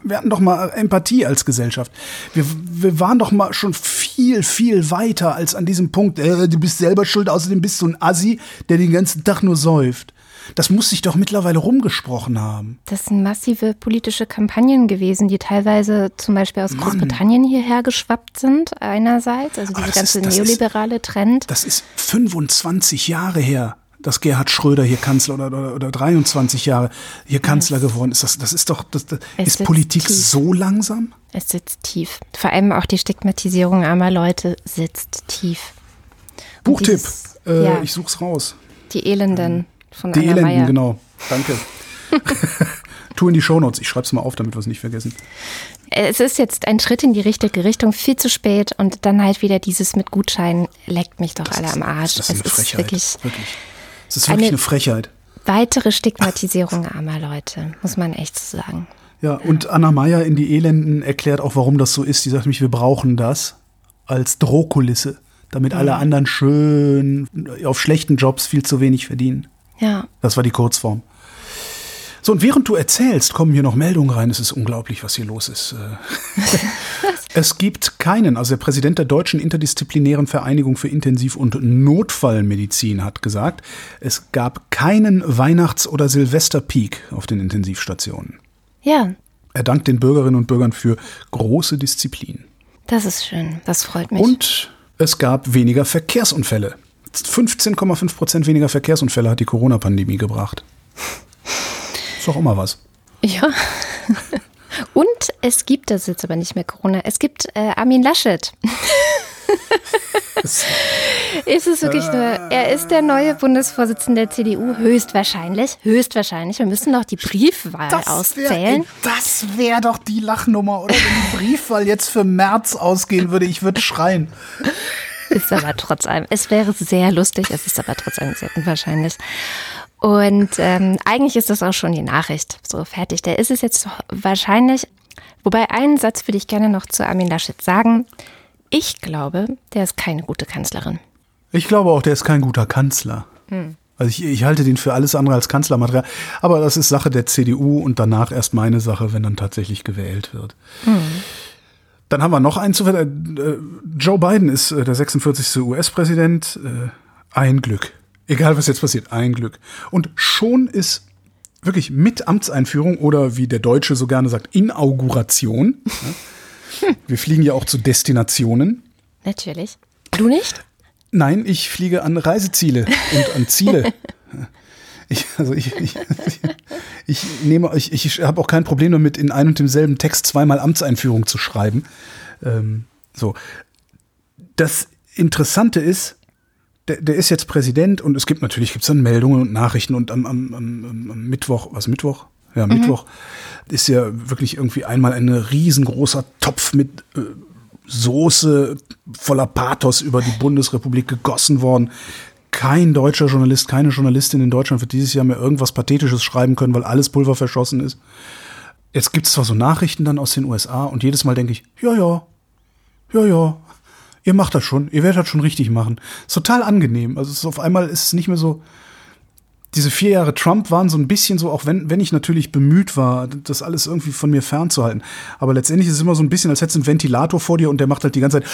wir hatten doch mal Empathie als Gesellschaft. Wir, wir waren doch mal schon viel, viel weiter als an diesem Punkt. Äh, du bist selber schuld, außerdem bist du ein Assi, der den ganzen Tag nur säuft. Das muss sich doch mittlerweile rumgesprochen haben. Das sind massive politische Kampagnen gewesen, die teilweise zum Beispiel aus Mann. Großbritannien hierher geschwappt sind, einerseits, also diese ganze ist, neoliberale ist, Trend. Das ist 25 Jahre her dass Gerhard Schröder hier Kanzler oder, oder, oder 23 Jahre hier Kanzler yes. geworden ist. Das, das ist doch, das, das ist Politik tief. so langsam? Es sitzt tief. Vor allem auch die Stigmatisierung armer Leute sitzt tief. Buchtipp, dieses, äh, ja, ich such's raus. Die Elenden von Die Elenden, Meier. genau. Danke. tu in die Shownotes. Ich schreibe es mal auf, damit wir es nicht vergessen. Es ist jetzt ein Schritt in die richtige Richtung, viel zu spät und dann halt wieder dieses mit Gutschein leckt mich doch das alle am Arsch. Das ist eine es Frechheit. Ist wirklich, wirklich. Es ist wirklich eine, eine Frechheit. Weitere Stigmatisierung armer Leute, muss man echt so sagen. Ja, und Anna Meyer in die Elenden erklärt auch, warum das so ist. Die sagt nämlich, wir brauchen das als Drohkulisse, damit mhm. alle anderen schön auf schlechten Jobs viel zu wenig verdienen. Ja. Das war die Kurzform. So, und während du erzählst, kommen hier noch Meldungen rein. Es ist unglaublich, was hier los ist. es gibt keinen, also der Präsident der Deutschen Interdisziplinären Vereinigung für Intensiv- und Notfallmedizin hat gesagt, es gab keinen Weihnachts- oder Silvesterpeak auf den Intensivstationen. Ja. Er dankt den Bürgerinnen und Bürgern für große Disziplin. Das ist schön, das freut mich. Und es gab weniger Verkehrsunfälle. 15,5 Prozent weniger Verkehrsunfälle hat die Corona-Pandemie gebracht. Ist doch immer was. Ja. Und es gibt, das ist jetzt aber nicht mehr Corona, es gibt äh, Armin Laschet. ist es wirklich nur, er ist der neue Bundesvorsitzende der CDU, höchstwahrscheinlich, höchstwahrscheinlich. Wir müssen noch die Briefwahl das auszählen. Wär, das wäre doch die Lachnummer, oder? Wenn die Briefwahl jetzt für März ausgehen würde, ich würde schreien. Ist aber trotz allem, es wäre sehr lustig, es ist aber trotz allem sehr unwahrscheinlich. Und ähm, eigentlich ist das auch schon die Nachricht. So fertig. Der ist es jetzt wahrscheinlich. Wobei einen Satz würde ich gerne noch zu Armin Laschet sagen. Ich glaube, der ist keine gute Kanzlerin. Ich glaube auch, der ist kein guter Kanzler. Hm. Also ich, ich halte den für alles andere als Kanzlermaterial. Aber das ist Sache der CDU und danach erst meine Sache, wenn dann tatsächlich gewählt wird. Hm. Dann haben wir noch einen zu äh, Joe Biden ist äh, der 46. US-Präsident. Äh, ein Glück. Egal, was jetzt passiert, ein Glück. Und schon ist wirklich mit Amtseinführung oder wie der Deutsche so gerne sagt, Inauguration. Wir fliegen ja auch zu Destinationen. Natürlich. Du nicht? Nein, ich fliege an Reiseziele und an Ziele. Ich, also ich, ich, ich nehme, ich, ich habe auch kein Problem damit, in einem und demselben Text zweimal Amtseinführung zu schreiben. Ähm, so. Das Interessante ist, der, der ist jetzt Präsident und es gibt natürlich gibt's dann Meldungen und Nachrichten und am, am, am, am Mittwoch, was Mittwoch? Ja, mhm. Mittwoch ist ja wirklich irgendwie einmal ein riesengroßer Topf mit äh, Soße voller Pathos über die Bundesrepublik gegossen worden. Kein deutscher Journalist, keine Journalistin in Deutschland wird dieses Jahr mehr irgendwas Pathetisches schreiben können, weil alles Pulver verschossen ist. Jetzt gibt es zwar so Nachrichten dann aus den USA und jedes Mal denke ich, ja, ja, ja, ja, ihr macht das schon, ihr werdet das schon richtig machen. Ist total angenehm. Also ist auf einmal ist es nicht mehr so, diese vier Jahre Trump waren so ein bisschen so, auch wenn, wenn ich natürlich bemüht war, das alles irgendwie von mir fernzuhalten. Aber letztendlich ist es immer so ein bisschen, als hättest du einen Ventilator vor dir und der macht halt die ganze Zeit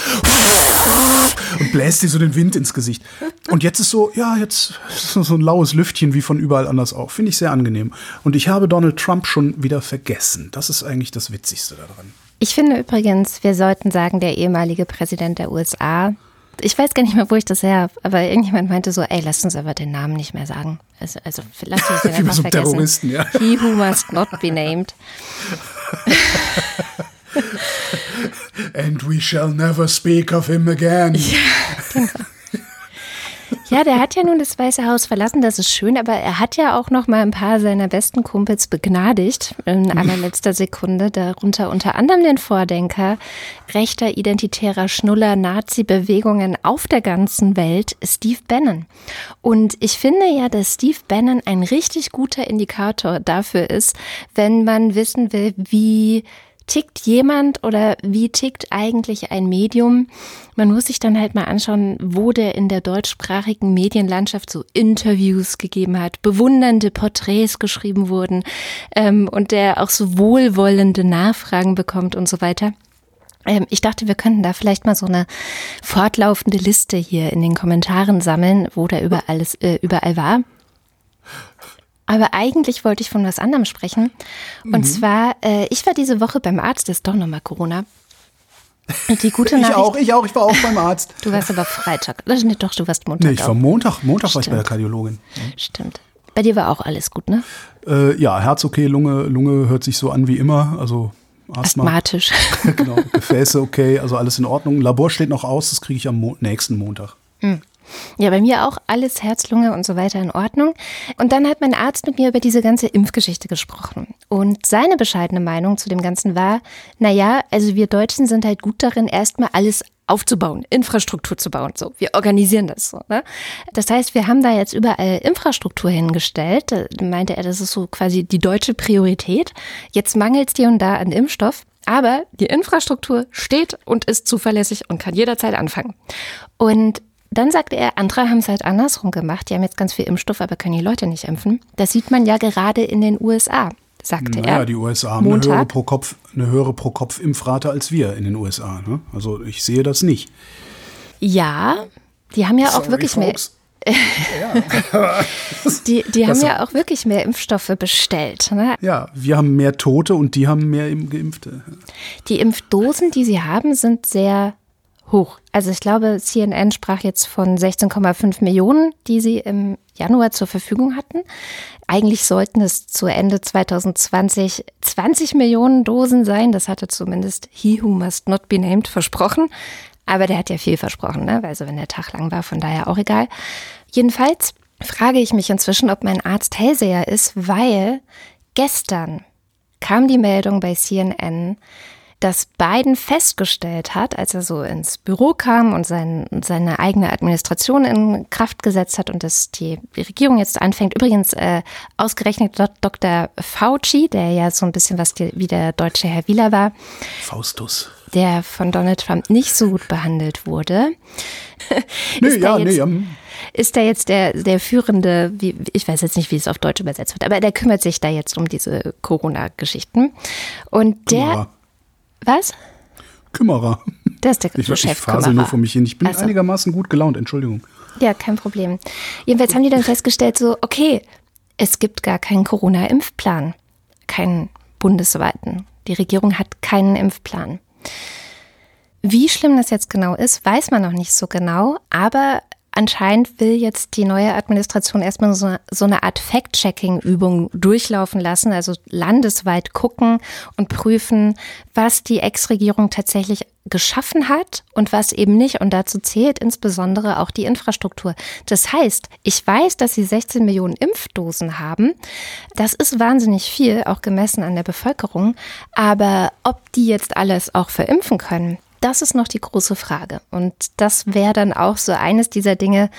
und bläst dir so den Wind ins Gesicht. Und jetzt ist so, ja, jetzt ist so ein laues Lüftchen wie von überall anders auch. Finde ich sehr angenehm. Und ich habe Donald Trump schon wieder vergessen. Das ist eigentlich das Witzigste daran. Ich finde übrigens, wir sollten sagen, der ehemalige Präsident der USA, ich weiß gar nicht mehr, wo ich das her habe, aber irgendjemand meinte so, ey, lass uns aber den Namen nicht mehr sagen. Also, also lass uns den einfach so vergessen. Terroristen, ja. He who must not be named. And we shall never speak of him again. Ja. Ja, der hat ja nun das Weiße Haus verlassen, das ist schön, aber er hat ja auch noch mal ein paar seiner besten Kumpels begnadigt in allerletzter Sekunde, darunter unter anderem den Vordenker rechter identitärer Schnuller Nazi-Bewegungen auf der ganzen Welt, Steve Bannon. Und ich finde ja, dass Steve Bannon ein richtig guter Indikator dafür ist, wenn man wissen will, wie tickt jemand oder wie tickt eigentlich ein Medium? Man muss sich dann halt mal anschauen, wo der in der deutschsprachigen Medienlandschaft so Interviews gegeben hat, bewundernde Porträts geschrieben wurden ähm, und der auch so wohlwollende Nachfragen bekommt und so weiter. Ähm, ich dachte, wir könnten da vielleicht mal so eine fortlaufende Liste hier in den Kommentaren sammeln, wo der überall, äh, überall war. Aber eigentlich wollte ich von was anderem sprechen. Und mhm. zwar, äh, ich war diese Woche beim Arzt, das ist doch nochmal Corona. Die gute Nachricht. Ich auch, ich auch, ich war auch beim Arzt. Du warst aber Freitag. Nee, doch, du warst Montag. Nee, ich war Montag, Montag war ich bei der Kardiologin. Stimmt. Bei dir war auch alles gut, ne? Äh, ja, Herz okay, Lunge, Lunge hört sich so an wie immer. Also Asthma. Asthmatisch. genau, Gefäße okay, also alles in Ordnung. Labor steht noch aus, das kriege ich am Mo nächsten Montag. Mhm. Ja, bei mir auch alles Herz, Lunge und so weiter in Ordnung. Und dann hat mein Arzt mit mir über diese ganze Impfgeschichte gesprochen. Und seine bescheidene Meinung zu dem Ganzen war, na ja, also wir Deutschen sind halt gut darin, erstmal alles aufzubauen, Infrastruktur zu bauen. So, wir organisieren das so. Ne? Das heißt, wir haben da jetzt überall Infrastruktur hingestellt. Da meinte er, das ist so quasi die deutsche Priorität. Jetzt mangelt es hier und da an Impfstoff. Aber die Infrastruktur steht und ist zuverlässig und kann jederzeit anfangen. Und dann sagte er, andere haben es halt andersrum gemacht. Die haben jetzt ganz viel Impfstoff, aber können die Leute nicht impfen. Das sieht man ja gerade in den USA, sagte naja, er. Ja, die USA haben eine höhere, pro Kopf, eine höhere pro Kopf Impfrate als wir in den USA. Ne? Also ich sehe das nicht. Ja, die haben ja Sorry, auch wirklich folks. mehr. die die haben ja auch wirklich mehr Impfstoffe bestellt. Ne? Ja, wir haben mehr Tote und die haben mehr Geimpfte. Die Impfdosen, die sie haben, sind sehr hoch. Also ich glaube, CNN sprach jetzt von 16,5 Millionen, die sie im Januar zur Verfügung hatten. Eigentlich sollten es zu Ende 2020 20 Millionen Dosen sein. Das hatte zumindest He Who Must Not Be Named versprochen. Aber der hat ja viel versprochen, ne? also wenn der Tag lang war, von daher auch egal. Jedenfalls frage ich mich inzwischen, ob mein Arzt Hellseher ist, weil gestern kam die Meldung bei CNN, dass Biden festgestellt hat, als er so ins Büro kam und sein, seine eigene Administration in Kraft gesetzt hat und dass die Regierung jetzt anfängt. Übrigens äh, ausgerechnet Dr. Fauci, der ja so ein bisschen was die, wie der deutsche Herr Wieler war. Faustus. Der von Donald Trump nicht so gut behandelt wurde. nee, ja, jetzt, nee. Um ist er jetzt der, der führende, wie, ich weiß jetzt nicht, wie es auf Deutsch übersetzt wird, aber der kümmert sich da jetzt um diese Corona-Geschichten. Und der. Kümmerer. Was? Kümmerer. Der ist der ich, Chef. Ich fasel nur vor mich hin. Ich bin also. einigermaßen gut gelaunt, Entschuldigung. Ja, kein Problem. Jedenfalls haben die dann festgestellt, so, okay, es gibt gar keinen Corona-Impfplan. Keinen bundesweiten. Die Regierung hat keinen Impfplan. Wie schlimm das jetzt genau ist, weiß man noch nicht so genau, aber Anscheinend will jetzt die neue Administration erstmal so, so eine Art Fact-Checking-Übung durchlaufen lassen, also landesweit gucken und prüfen, was die Ex-Regierung tatsächlich geschaffen hat und was eben nicht. Und dazu zählt insbesondere auch die Infrastruktur. Das heißt, ich weiß, dass sie 16 Millionen Impfdosen haben. Das ist wahnsinnig viel, auch gemessen an der Bevölkerung. Aber ob die jetzt alles auch verimpfen können, das ist noch die große Frage. Und das wäre dann auch so eines dieser Dinge,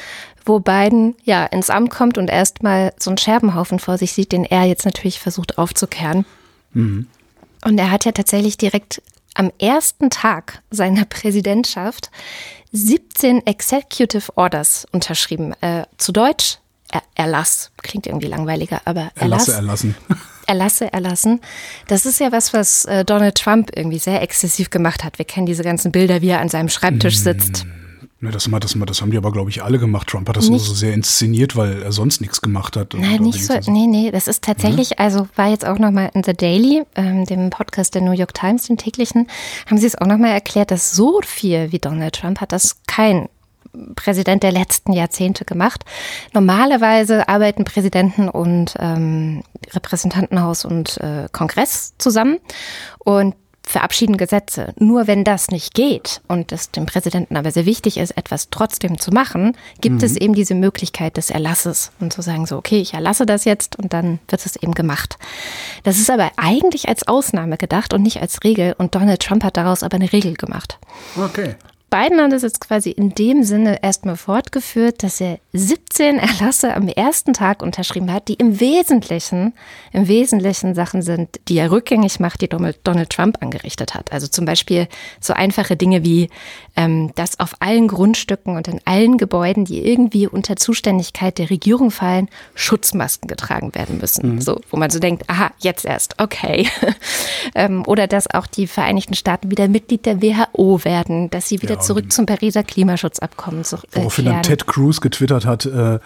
wo Biden ja ins Amt kommt und erstmal so einen Scherbenhaufen vor sich sieht, den er jetzt natürlich versucht aufzukehren. Mhm. Und er hat ja tatsächlich direkt am ersten Tag seiner Präsidentschaft 17 Executive Orders unterschrieben. Äh, zu Deutsch er Erlass. Klingt irgendwie langweiliger, aber Erlass. Erlasse erlassen. Erlasse erlassen. Das ist ja was, was äh, Donald Trump irgendwie sehr exzessiv gemacht hat. Wir kennen diese ganzen Bilder, wie er an seinem Schreibtisch mm. sitzt. Ne, das, das, das haben die aber, glaube ich, alle gemacht. Trump hat das nicht, nur so sehr inszeniert, weil er sonst nichts gemacht hat. Nein, nicht so. Nee, nee, das ist tatsächlich, ja? also war jetzt auch nochmal in The Daily, ähm, dem Podcast der New York Times, den täglichen, haben sie es auch nochmal erklärt, dass so viel wie Donald Trump hat das kein Präsident der letzten Jahrzehnte gemacht. Normalerweise arbeiten Präsidenten und ähm, Repräsentantenhaus und äh, Kongress zusammen und verabschieden Gesetze. Nur wenn das nicht geht und es dem Präsidenten aber sehr wichtig ist, etwas trotzdem zu machen, gibt mhm. es eben diese Möglichkeit des Erlasses und zu sagen so, okay, ich erlasse das jetzt und dann wird es eben gemacht. Das ist aber eigentlich als Ausnahme gedacht und nicht als Regel und Donald Trump hat daraus aber eine Regel gemacht. Okay. Biden hat es jetzt quasi in dem Sinne erstmal fortgeführt, dass er 17 Erlasse am ersten Tag unterschrieben hat, die im Wesentlichen, im Wesentlichen Sachen sind, die er rückgängig macht, die Donald Trump angerichtet hat. Also zum Beispiel so einfache Dinge wie, ähm, dass auf allen Grundstücken und in allen Gebäuden, die irgendwie unter Zuständigkeit der Regierung fallen, Schutzmasken getragen werden müssen. Mhm. So, wo man so denkt, aha, jetzt erst, okay. ähm, oder dass auch die Vereinigten Staaten wieder Mitglied der WHO werden, dass sie wieder ja zurück zum Pariser Klimaschutzabkommen zu äh, Woraufhin dann Ted Cruz getwittert hat, äh,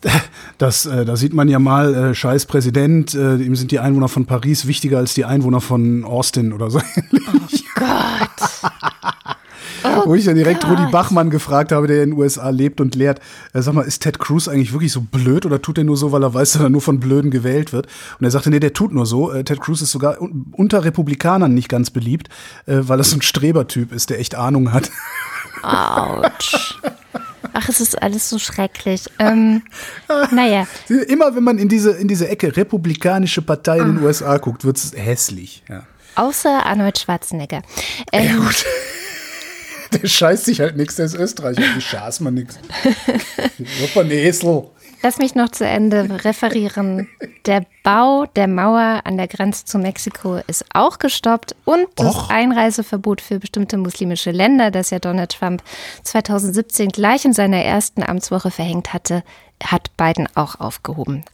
das, äh, da sieht man ja mal, äh, scheiß Präsident, äh, ihm sind die Einwohner von Paris wichtiger als die Einwohner von Austin oder so. Oh Gott. Oh Wo ich dann direkt Gott. Rudi Bachmann gefragt habe, der in den USA lebt und lehrt, äh, sag mal, ist Ted Cruz eigentlich wirklich so blöd oder tut er nur so, weil er weiß, dass er nur von Blöden gewählt wird? Und er sagte, nee, der tut nur so. Äh, Ted Cruz ist sogar unter Republikanern nicht ganz beliebt, äh, weil er so ein Strebertyp ist, der echt Ahnung hat. Autsch. Ach, es ist alles so schrecklich. Ähm, naja. Immer wenn man in diese, in diese Ecke republikanische Partei in den USA guckt, wird es hässlich. Ja. Außer Arnold Schwarzenegger. Ähm, ja, gut. Der scheißt sich halt nichts, der ist Österreicher, die schaß man nichts. Super Esel. Lass mich noch zu Ende referieren. Der Bau der Mauer an der Grenze zu Mexiko ist auch gestoppt und das Och. Einreiseverbot für bestimmte muslimische Länder, das ja Donald Trump 2017 gleich in seiner ersten Amtswoche verhängt hatte, hat Biden auch aufgehoben.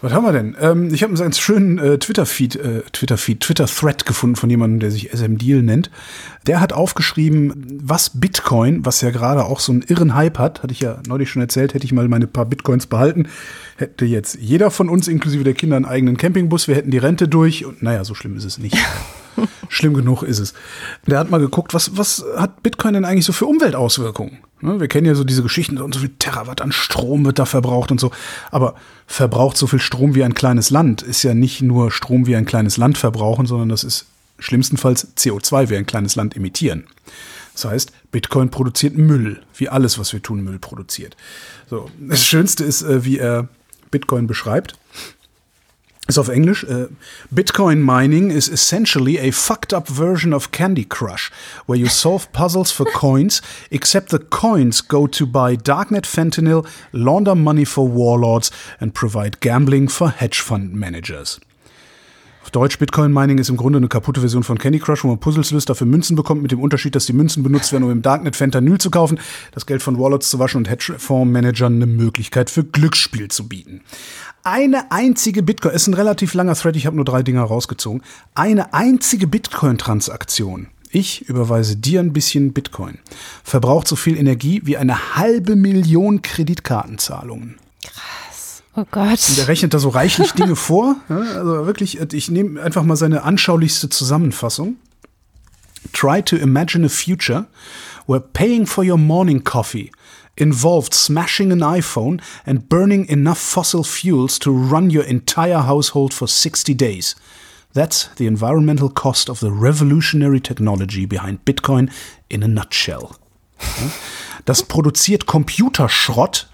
Was haben wir denn? Ähm, ich habe einen ganz schönen äh, Twitter-Feed, äh, Twitter-Feed, Twitter-Thread gefunden von jemandem, der sich SM Deal nennt. Der hat aufgeschrieben, was Bitcoin, was ja gerade auch so einen irren Hype hat, hatte ich ja neulich schon erzählt, hätte ich mal meine paar Bitcoins behalten, hätte jetzt jeder von uns, inklusive der Kinder, einen eigenen Campingbus, wir hätten die Rente durch und naja, so schlimm ist es nicht. schlimm genug ist es. Der hat mal geguckt, was, was hat Bitcoin denn eigentlich so für Umweltauswirkungen? Ne, wir kennen ja so diese Geschichten, und so viel Terawatt an Strom wird da verbraucht und so. Aber verbraucht so viel Strom wie ein kleines Land ist ja nicht nur Strom wie ein kleines Land verbrauchen, sondern das ist schlimmstenfalls CO2 wie ein kleines Land emittieren. Das heißt, Bitcoin produziert Müll, wie alles, was wir tun, Müll produziert. So, das Schönste ist, äh, wie er Bitcoin beschreibt. Ist auf Englisch. Uh, Bitcoin mining is essentially a fucked up version of Candy Crush, where you solve puzzles for coins, except the coins go to buy darknet fentanyl, launder money for warlords and provide gambling for hedge fund managers. Auf Deutsch, Bitcoin Mining ist im Grunde eine kaputte Version von Candy Crush, wo man Puzzles löst, dafür Münzen bekommt, mit dem Unterschied, dass die Münzen benutzt werden, um im Darknet Fentanyl zu kaufen, das Geld von Wallets zu waschen und Hedgefondsmanagern eine Möglichkeit für Glücksspiel zu bieten. Eine einzige Bitcoin, ist ein relativ langer Thread, ich habe nur drei Dinger rausgezogen. Eine einzige Bitcoin-Transaktion ich überweise dir ein bisschen Bitcoin. Verbraucht so viel Energie wie eine halbe Million Kreditkartenzahlungen. Oh Gott. Und er rechnet da so reichlich Dinge vor. Also wirklich, ich nehme einfach mal seine anschaulichste Zusammenfassung. Try to imagine a future where paying for your morning coffee involved smashing an iPhone and burning enough fossil fuels to run your entire household for 60 days. That's the environmental cost of the revolutionary technology behind Bitcoin in a nutshell. Das produziert Computerschrott.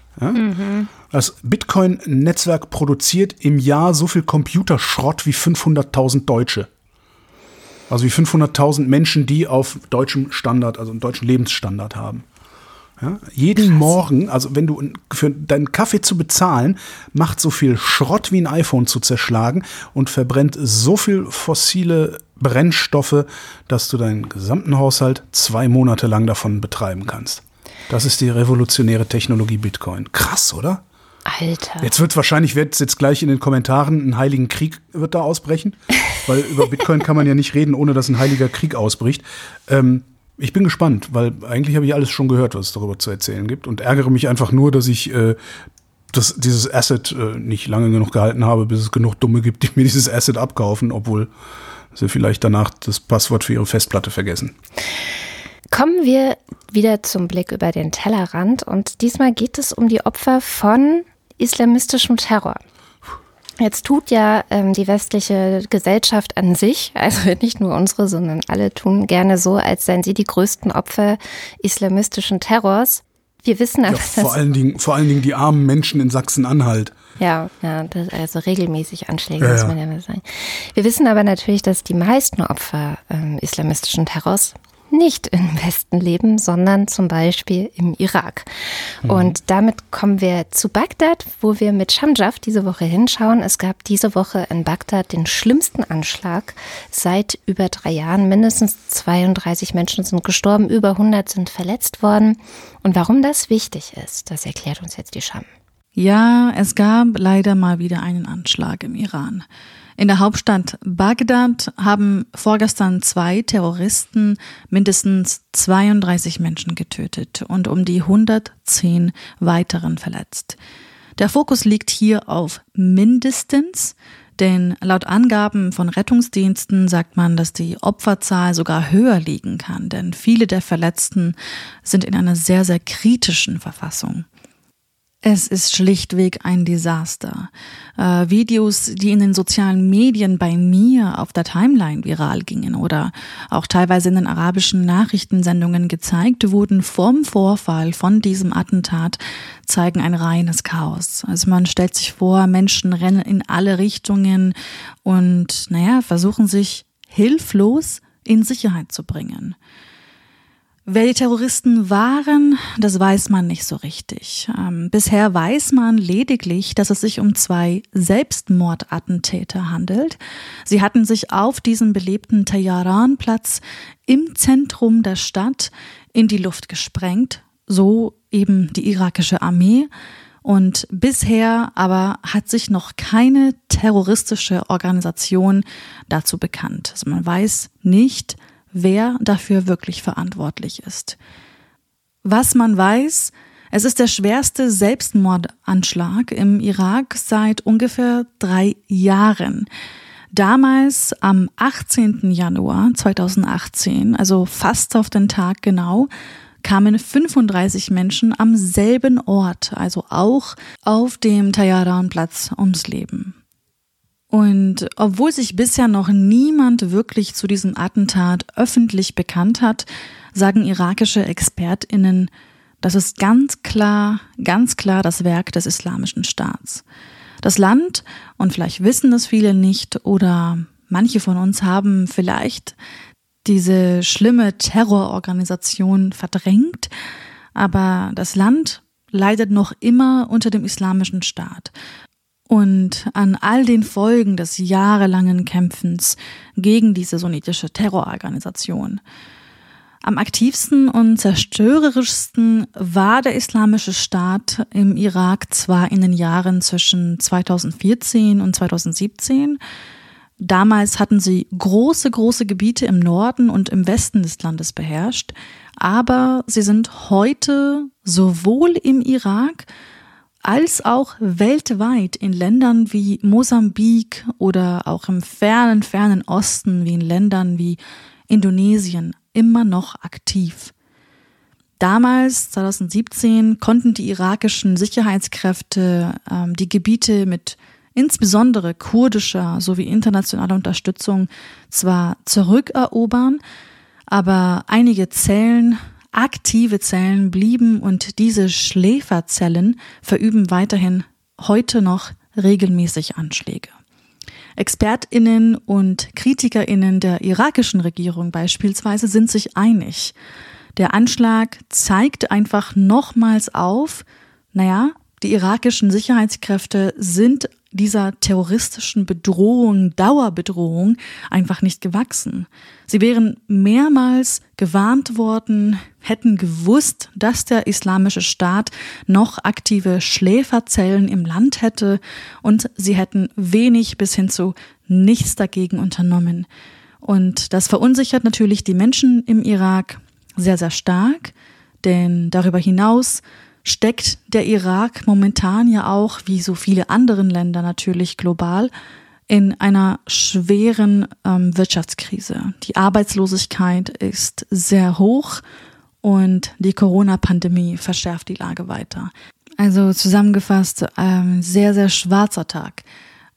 Das Bitcoin-Netzwerk produziert im Jahr so viel Computerschrott wie 500.000 Deutsche. Also wie 500.000 Menschen, die auf deutschem Standard, also einen deutschen Lebensstandard haben. Ja, jeden Krass. Morgen, also wenn du für deinen Kaffee zu bezahlen, macht so viel Schrott wie ein iPhone zu zerschlagen und verbrennt so viel fossile Brennstoffe, dass du deinen gesamten Haushalt zwei Monate lang davon betreiben kannst. Das ist die revolutionäre Technologie Bitcoin. Krass, oder? Alter. Jetzt wird wahrscheinlich wird jetzt gleich in den Kommentaren ein heiligen Krieg wird da ausbrechen, weil über Bitcoin kann man ja nicht reden, ohne dass ein heiliger Krieg ausbricht. Ähm, ich bin gespannt, weil eigentlich habe ich alles schon gehört, was es darüber zu erzählen gibt und ärgere mich einfach nur, dass ich äh, das, dieses Asset äh, nicht lange genug gehalten habe, bis es genug Dumme gibt, die mir dieses Asset abkaufen, obwohl sie vielleicht danach das Passwort für ihre Festplatte vergessen. Kommen wir wieder zum Blick über den Tellerrand und diesmal geht es um die Opfer von islamistischem Terror. Jetzt tut ja ähm, die westliche Gesellschaft an sich, also nicht nur unsere, sondern alle tun gerne so, als seien sie die größten Opfer islamistischen Terrors. Wir wissen aber, ja, vor allen Dingen, vor allen Dingen die armen Menschen in Sachsen-Anhalt. Ja, ja, das, also regelmäßig Anschläge, ja, muss man ja mal sagen. Wir wissen aber natürlich, dass die meisten Opfer ähm, islamistischen Terrors nicht im Westen leben, sondern zum Beispiel im Irak. Mhm. Und damit kommen wir zu Bagdad, wo wir mit Shamjaf diese Woche hinschauen. Es gab diese Woche in Bagdad den schlimmsten Anschlag seit über drei Jahren. Mindestens 32 Menschen sind gestorben, über 100 sind verletzt worden. Und warum das wichtig ist, das erklärt uns jetzt die Sham. Ja, es gab leider mal wieder einen Anschlag im Iran. In der Hauptstadt Bagdad haben vorgestern zwei Terroristen mindestens 32 Menschen getötet und um die 110 weiteren verletzt. Der Fokus liegt hier auf mindestens, denn laut Angaben von Rettungsdiensten sagt man, dass die Opferzahl sogar höher liegen kann, denn viele der Verletzten sind in einer sehr, sehr kritischen Verfassung. Es ist schlichtweg ein Desaster. Äh, Videos, die in den sozialen Medien bei mir auf der Timeline viral gingen oder auch teilweise in den arabischen Nachrichtensendungen gezeigt wurden vom Vorfall von diesem Attentat, zeigen ein reines Chaos. Also man stellt sich vor, Menschen rennen in alle Richtungen und, naja, versuchen sich hilflos in Sicherheit zu bringen. Wer die Terroristen waren, das weiß man nicht so richtig. Ähm, bisher weiß man lediglich, dass es sich um zwei Selbstmordattentäter handelt. Sie hatten sich auf diesem belebten Teheran-Platz im Zentrum der Stadt in die Luft gesprengt, so eben die irakische Armee. Und bisher aber hat sich noch keine terroristische Organisation dazu bekannt. Also man weiß nicht, wer dafür wirklich verantwortlich ist. Was man weiß, es ist der schwerste Selbstmordanschlag im Irak seit ungefähr drei Jahren. Damals am 18. Januar 2018, also fast auf den Tag genau, kamen 35 Menschen am selben Ort, also auch auf dem Tayaran-Platz ums Leben. Und obwohl sich bisher noch niemand wirklich zu diesem Attentat öffentlich bekannt hat, sagen irakische Expertinnen, das ist ganz klar, ganz klar das Werk des Islamischen Staats. Das Land, und vielleicht wissen das viele nicht oder manche von uns haben vielleicht diese schlimme Terrororganisation verdrängt, aber das Land leidet noch immer unter dem islamischen Staat. Und an all den Folgen des jahrelangen Kämpfens gegen diese sunnitische Terrororganisation. Am aktivsten und zerstörerischsten war der islamische Staat im Irak zwar in den Jahren zwischen 2014 und 2017. Damals hatten sie große, große Gebiete im Norden und im Westen des Landes beherrscht, aber sie sind heute sowohl im Irak als auch weltweit in Ländern wie Mosambik oder auch im fernen, fernen Osten wie in Ländern wie Indonesien immer noch aktiv. Damals, 2017, konnten die irakischen Sicherheitskräfte ähm, die Gebiete mit insbesondere kurdischer sowie internationaler Unterstützung zwar zurückerobern, aber einige Zellen, aktive Zellen blieben und diese Schläferzellen verüben weiterhin heute noch regelmäßig Anschläge. Expertinnen und Kritikerinnen der irakischen Regierung beispielsweise sind sich einig. Der Anschlag zeigt einfach nochmals auf, naja, die irakischen Sicherheitskräfte sind dieser terroristischen Bedrohung, Dauerbedrohung einfach nicht gewachsen. Sie wären mehrmals gewarnt worden, hätten gewusst, dass der islamische Staat noch aktive Schläferzellen im Land hätte und sie hätten wenig bis hin zu nichts dagegen unternommen. Und das verunsichert natürlich die Menschen im Irak sehr, sehr stark, denn darüber hinaus steckt der Irak momentan ja auch, wie so viele anderen Länder natürlich global, in einer schweren ähm, Wirtschaftskrise. Die Arbeitslosigkeit ist sehr hoch und die Corona-Pandemie verschärft die Lage weiter. Also zusammengefasst, ähm, sehr, sehr schwarzer Tag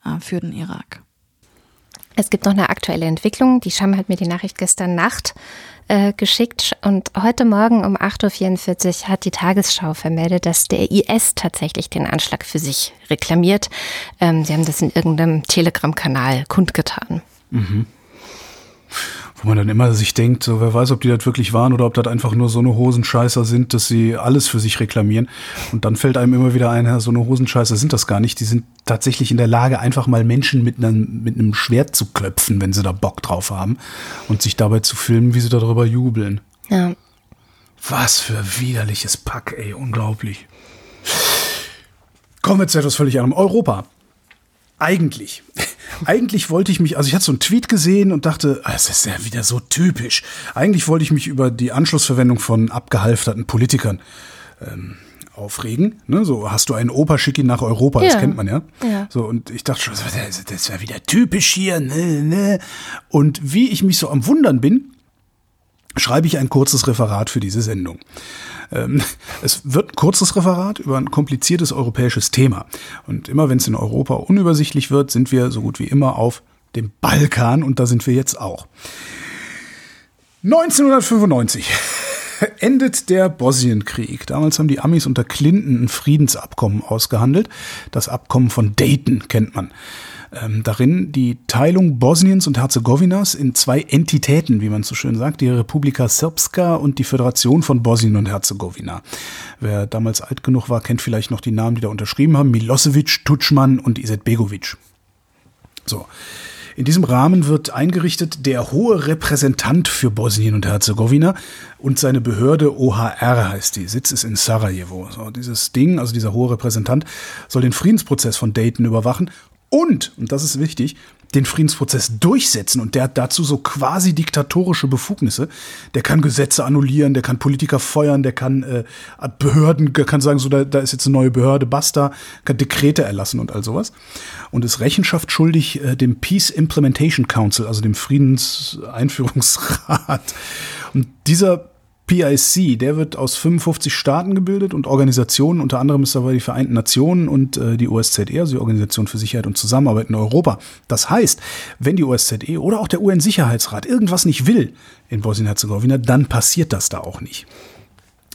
äh, für den Irak. Es gibt noch eine aktuelle Entwicklung. Die Scham hat mir die Nachricht gestern Nacht äh, geschickt und heute Morgen um 8.44 Uhr hat die Tagesschau vermeldet, dass der IS tatsächlich den Anschlag für sich reklamiert. Ähm, sie haben das in irgendeinem Telegram-Kanal kundgetan. Mhm wo man dann immer sich denkt, so wer weiß, ob die das wirklich waren oder ob das einfach nur so eine Hosenscheißer sind, dass sie alles für sich reklamieren. Und dann fällt einem immer wieder ein, so eine Hosenscheißer sind das gar nicht. Die sind tatsächlich in der Lage, einfach mal Menschen mit einem, mit einem Schwert zu klöpfen, wenn sie da Bock drauf haben und sich dabei zu filmen, wie sie darüber jubeln. Ja. Was für widerliches Pack, ey, unglaublich. Kommen wir zu etwas völlig anderem. Europa. Eigentlich eigentlich wollte ich mich, also ich hatte so einen Tweet gesehen und dachte, ah, es ist ja wieder so typisch. Eigentlich wollte ich mich über die Anschlussverwendung von abgehalfterten Politikern ähm, aufregen. Ne? So, hast du einen Opa, schick ihn nach Europa, ja. das kennt man ja. ja. So, und ich dachte schon, das ist ja wieder typisch hier, ne, ne. Und wie ich mich so am Wundern bin, schreibe ich ein kurzes Referat für diese Sendung. Ähm, es wird ein kurzes Referat über ein kompliziertes europäisches Thema. Und immer wenn es in Europa unübersichtlich wird, sind wir so gut wie immer auf dem Balkan und da sind wir jetzt auch. 1995 endet der Bosnienkrieg. Damals haben die Amis unter Clinton ein Friedensabkommen ausgehandelt. Das Abkommen von Dayton kennt man ähm, darin die Teilung Bosniens und Herzegowinas in zwei Entitäten, wie man so schön sagt, die Republika Srpska und die Föderation von Bosnien und Herzegowina. Wer damals alt genug war, kennt vielleicht noch die Namen, die da unterschrieben haben, Milosevic, Tutschmann und Izetbegovic. So. In diesem Rahmen wird eingerichtet der hohe Repräsentant für Bosnien und Herzegowina und seine Behörde OHR heißt die. Sitz ist in Sarajevo. So, dieses Ding, also dieser hohe Repräsentant, soll den Friedensprozess von Dayton überwachen und, und das ist wichtig, den Friedensprozess durchsetzen. Und der hat dazu so quasi diktatorische Befugnisse. Der kann Gesetze annullieren, der kann Politiker feuern, der kann äh, Behörden, der kann sagen, so, da, da ist jetzt eine neue Behörde, basta, kann Dekrete erlassen und all sowas. Und ist Rechenschaft schuldig äh, dem Peace Implementation Council, also dem Friedenseinführungsrat. Und dieser PIC, der wird aus 55 Staaten gebildet und Organisationen, unter anderem ist dabei die Vereinten Nationen und äh, die OSZE, also die Organisation für Sicherheit und Zusammenarbeit in Europa. Das heißt, wenn die OSZE oder auch der UN-Sicherheitsrat irgendwas nicht will in Bosnien-Herzegowina, dann passiert das da auch nicht.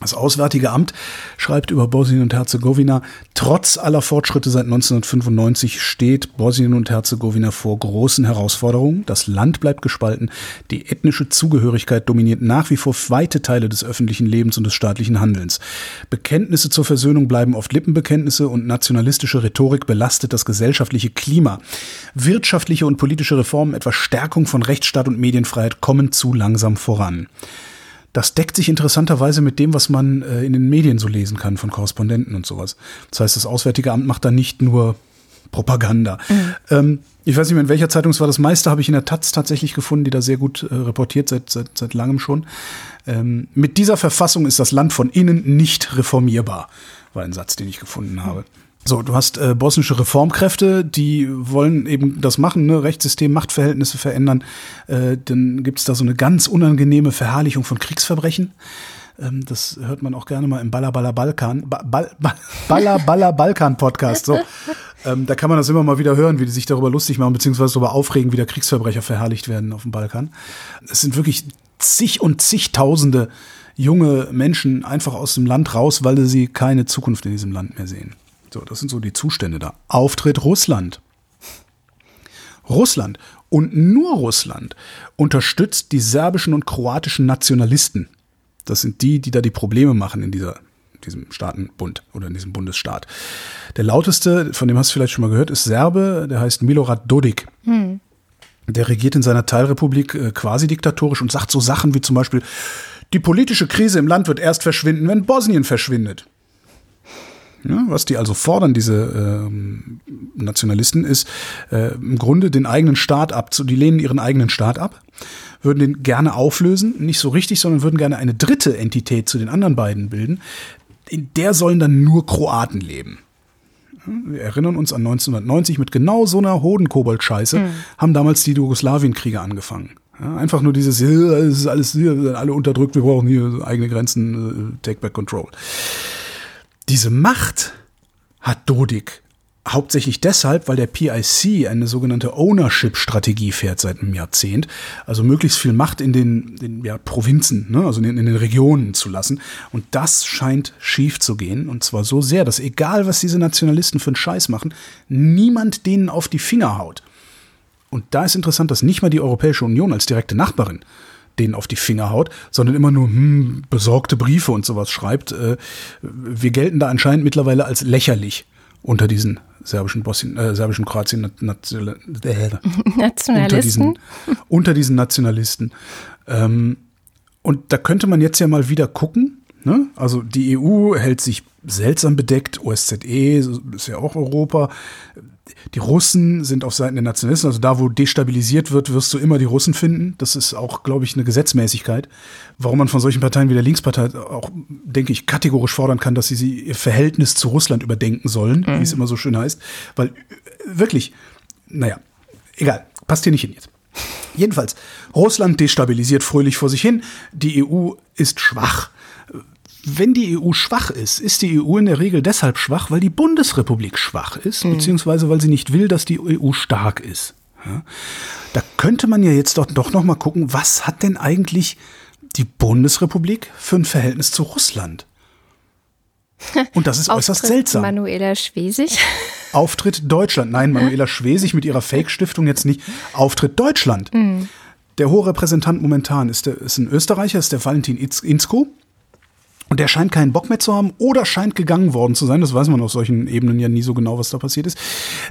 Das Auswärtige Amt schreibt über Bosnien und Herzegowina, trotz aller Fortschritte seit 1995 steht Bosnien und Herzegowina vor großen Herausforderungen. Das Land bleibt gespalten, die ethnische Zugehörigkeit dominiert nach wie vor weite Teile des öffentlichen Lebens und des staatlichen Handelns. Bekenntnisse zur Versöhnung bleiben oft Lippenbekenntnisse und nationalistische Rhetorik belastet das gesellschaftliche Klima. Wirtschaftliche und politische Reformen, etwa Stärkung von Rechtsstaat und Medienfreiheit, kommen zu langsam voran. Das deckt sich interessanterweise mit dem, was man äh, in den Medien so lesen kann von Korrespondenten und sowas. Das heißt, das Auswärtige Amt macht da nicht nur Propaganda. Mhm. Ähm, ich weiß nicht mehr, in welcher Zeitung es war. Das meiste habe ich in der Taz tatsächlich gefunden, die da sehr gut äh, reportiert, seit, seit, seit langem schon. Ähm, mit dieser Verfassung ist das Land von innen nicht reformierbar, war ein Satz, den ich gefunden habe. Mhm. So, du hast äh, bosnische Reformkräfte, die wollen eben das machen, ne? Rechtssystem, Machtverhältnisse verändern. Äh, dann gibt's da so eine ganz unangenehme Verherrlichung von Kriegsverbrechen. Ähm, das hört man auch gerne mal im Baller Balkan, ba Ball, Ball, Baller Baller Balkan Podcast. So, ähm, da kann man das immer mal wieder hören, wie die sich darüber lustig machen beziehungsweise darüber aufregen, wie da Kriegsverbrecher verherrlicht werden auf dem Balkan. Es sind wirklich zig und zigtausende junge Menschen einfach aus dem Land raus, weil sie keine Zukunft in diesem Land mehr sehen. So, das sind so die Zustände da. Auftritt Russland. Russland und nur Russland unterstützt die serbischen und kroatischen Nationalisten. Das sind die, die da die Probleme machen in dieser diesem Staatenbund oder in diesem Bundesstaat. Der lauteste, von dem hast du vielleicht schon mal gehört, ist Serbe, der heißt Milorad Dodik. Hm. Der regiert in seiner Teilrepublik äh, quasi diktatorisch und sagt so Sachen wie zum Beispiel, die politische Krise im Land wird erst verschwinden, wenn Bosnien verschwindet. Ja, was die also fordern, diese ähm, Nationalisten, ist äh, im Grunde den eigenen Staat ab, die lehnen ihren eigenen Staat ab, würden den gerne auflösen, nicht so richtig, sondern würden gerne eine dritte Entität zu den anderen beiden bilden. In der sollen dann nur Kroaten leben. Wir erinnern uns an 1990 mit genau so einer Hodenkobold-Scheiße mhm. haben damals die Jugoslawienkriege angefangen. Ja, einfach nur dieses, es ist alles hier, alle unterdrückt, wir brauchen hier eigene Grenzen, äh, take back control. Diese Macht hat Dodik hauptsächlich deshalb, weil der PIC eine sogenannte Ownership-Strategie fährt seit einem Jahrzehnt, also möglichst viel Macht in den, den ja, Provinzen, ne, also in, in, den Regionen zu lassen. Und das scheint schief zu gehen. Und zwar so sehr, dass egal, was diese Nationalisten für einen Scheiß machen, niemand denen auf die Finger haut. Und da ist interessant, dass nicht mal die Europäische Union als direkte Nachbarin denen auf die Finger haut, sondern immer nur hm, besorgte Briefe und sowas schreibt. Äh, wir gelten da anscheinend mittlerweile als lächerlich unter diesen serbischen Bosnien, äh, serbischen Kroatien National, äh, Nationalisten. Unter diesen, unter diesen Nationalisten. Ähm, und da könnte man jetzt ja mal wieder gucken. Ne? Also die EU hält sich seltsam bedeckt, OSZE ist ja auch Europa die Russen sind auf Seiten der Nationalisten, also da, wo destabilisiert wird, wirst du immer die Russen finden. Das ist auch, glaube ich, eine Gesetzmäßigkeit. Warum man von solchen Parteien wie der Linkspartei auch, denke ich, kategorisch fordern kann, dass sie ihr Verhältnis zu Russland überdenken sollen, mhm. wie es immer so schön heißt. Weil äh, wirklich, naja, egal, passt hier nicht hin jetzt. Jedenfalls, Russland destabilisiert fröhlich vor sich hin, die EU ist schwach wenn die EU schwach ist, ist die EU in der Regel deshalb schwach, weil die Bundesrepublik schwach ist, mhm. beziehungsweise weil sie nicht will, dass die EU stark ist. Ja? Da könnte man ja jetzt doch, doch noch mal gucken, was hat denn eigentlich die Bundesrepublik für ein Verhältnis zu Russland? Und das ist äußerst seltsam. Manuela Schwesig. Auftritt Deutschland. Nein, Manuela Schwesig mit ihrer Fake-Stiftung jetzt nicht. Auftritt Deutschland. Mhm. Der hohe Repräsentant momentan ist, der, ist ein Österreicher, ist der Valentin Inzko. Und der scheint keinen Bock mehr zu haben oder scheint gegangen worden zu sein. Das weiß man auf solchen Ebenen ja nie so genau, was da passiert ist.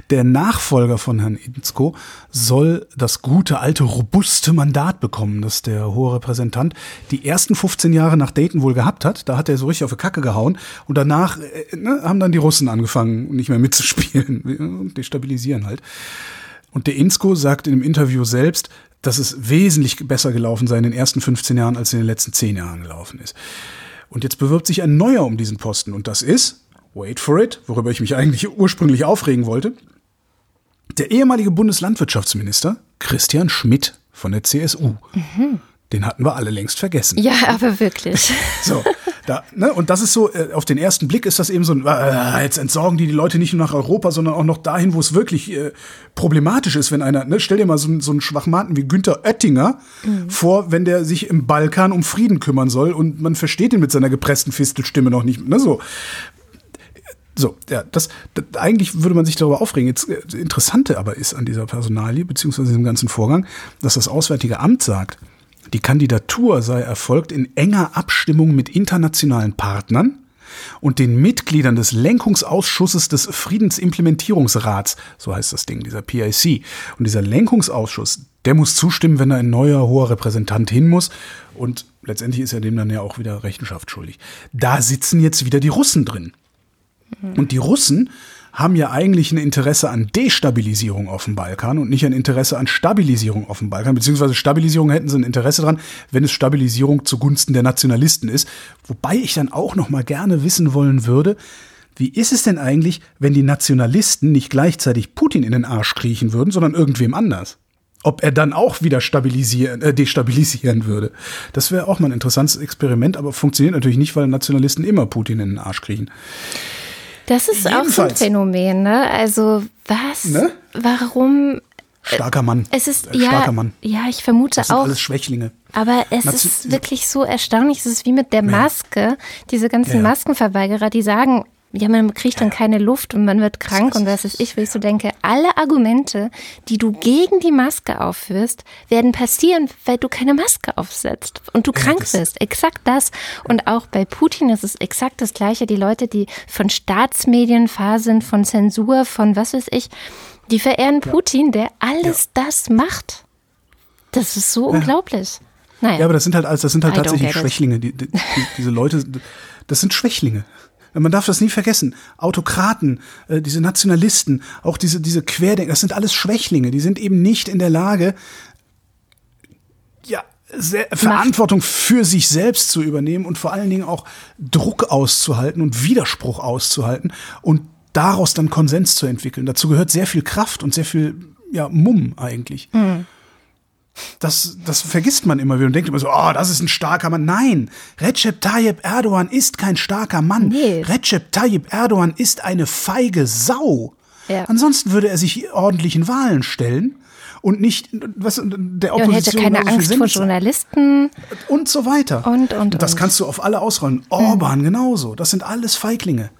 Der Nachfolger von Herrn Inzko soll das gute, alte, robuste Mandat bekommen, das der hohe Repräsentant die ersten 15 Jahre nach Dayton wohl gehabt hat. Da hat er so richtig auf die Kacke gehauen. Und danach äh, ne, haben dann die Russen angefangen, nicht mehr mitzuspielen. Destabilisieren halt. Und der Inzko sagt in einem Interview selbst, dass es wesentlich besser gelaufen sei in den ersten 15 Jahren, als in den letzten 10 Jahren gelaufen ist. Und jetzt bewirbt sich ein neuer um diesen Posten. Und das ist, wait for it, worüber ich mich eigentlich ursprünglich aufregen wollte, der ehemalige Bundeslandwirtschaftsminister Christian Schmidt von der CSU. Mhm. Den hatten wir alle längst vergessen. Ja, aber wirklich. So, da, ne, und das ist so, äh, auf den ersten Blick ist das eben so ein, äh, jetzt entsorgen die die Leute nicht nur nach Europa, sondern auch noch dahin, wo es wirklich äh, problematisch ist, wenn einer, ne, stell dir mal so, so einen Schwachmaten wie Günther Oettinger mhm. vor, wenn der sich im Balkan um Frieden kümmern soll und man versteht ihn mit seiner gepressten Fistelstimme noch nicht, ne, so. So, ja, das, das, eigentlich würde man sich darüber aufregen. Jetzt äh, Interessante aber ist an dieser Personalie, beziehungsweise diesem ganzen Vorgang, dass das Auswärtige Amt sagt, die Kandidatur sei erfolgt in enger Abstimmung mit internationalen Partnern und den Mitgliedern des Lenkungsausschusses des Friedensimplementierungsrats, so heißt das Ding, dieser PIC. Und dieser Lenkungsausschuss, der muss zustimmen, wenn da ein neuer hoher Repräsentant hin muss. Und letztendlich ist er dem dann ja auch wieder Rechenschaft schuldig. Da sitzen jetzt wieder die Russen drin. Und die Russen haben ja eigentlich ein Interesse an Destabilisierung auf dem Balkan und nicht ein Interesse an Stabilisierung auf dem Balkan. Beziehungsweise Stabilisierung hätten sie ein Interesse dran, wenn es Stabilisierung zugunsten der Nationalisten ist. Wobei ich dann auch noch mal gerne wissen wollen würde, wie ist es denn eigentlich, wenn die Nationalisten nicht gleichzeitig Putin in den Arsch kriechen würden, sondern irgendwem anders? Ob er dann auch wieder stabilisieren, äh, destabilisieren würde. Das wäre auch mal ein interessantes Experiment, aber funktioniert natürlich nicht, weil Nationalisten immer Putin in den Arsch kriechen. Das ist Jedenfalls. auch so ein Phänomen, ne? Also was? Ne? Warum? Starker Mann. Es ist ja, starker Mann. Ja, ich vermute das sind auch. Alles Schwächlinge. Aber es Nazi ist wirklich so erstaunlich. Es ist wie mit der Maske. Diese ganzen ja. Maskenverweigerer, die sagen, ja, man kriegt dann keine Luft und man wird krank und was ist ich, wo ich so denke, alle Argumente, die du gegen die Maske aufführst, werden passieren, weil du keine Maske aufsetzt und du ja, krank bist. Exakt das. Und auch bei Putin ist es exakt das Gleiche. Die Leute, die von Staatsmedien fahr sind, von Zensur, von was weiß ich, die verehren. Putin, der alles ja. das macht. Das ist so unglaublich. Naja. Ja, aber das sind halt, das sind halt tatsächlich Schwächlinge. Die, die, die, diese Leute, das sind Schwächlinge. Man darf das nie vergessen. Autokraten, äh, diese Nationalisten, auch diese, diese Querdenker, das sind alles Schwächlinge. Die sind eben nicht in der Lage, ja, sehr, Verantwortung für sich selbst zu übernehmen und vor allen Dingen auch Druck auszuhalten und Widerspruch auszuhalten und daraus dann Konsens zu entwickeln. Dazu gehört sehr viel Kraft und sehr viel ja, Mumm eigentlich. Mhm. Das, das vergisst man immer wieder und denkt immer so, oh, das ist ein starker Mann. Nein, Recep Tayyip Erdogan ist kein starker Mann. Nee. Recep Tayyip Erdogan ist eine feige Sau. Ja. Ansonsten würde er sich ordentlichen Wahlen stellen und nicht was der Opposition ja, und hätte keine Angst vor Journalisten und so weiter. Und und, und das kannst du auf alle ausrollen. Orban mhm. genauso. Das sind alles Feiglinge.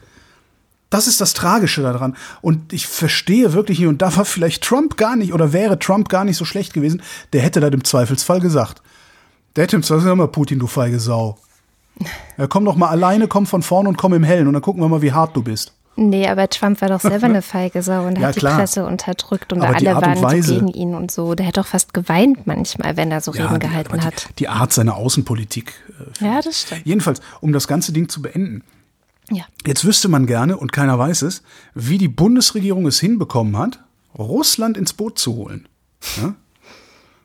Das ist das Tragische daran. Und ich verstehe wirklich nicht, und da war vielleicht Trump gar nicht, oder wäre Trump gar nicht so schlecht gewesen, der hätte das im Zweifelsfall gesagt. Der hätte im Zweifelsfall immer Putin, du feige Sau. Ja, komm doch mal alleine, komm von vorne und komm im Hellen und dann gucken wir mal, wie hart du bist. Nee, aber Trump war doch selber eine feige Sau und ja, hat klar. die Presse unterdrückt und aber alle waren Weise, gegen ihn und so. Der hat doch fast geweint manchmal, wenn er so ja, Reden gehalten die, hat. Die Art seiner Außenpolitik. Äh, ja, das stimmt. Jedenfalls, um das ganze Ding zu beenden. Ja. Jetzt wüsste man gerne, und keiner weiß es, wie die Bundesregierung es hinbekommen hat, Russland ins Boot zu holen. Ja?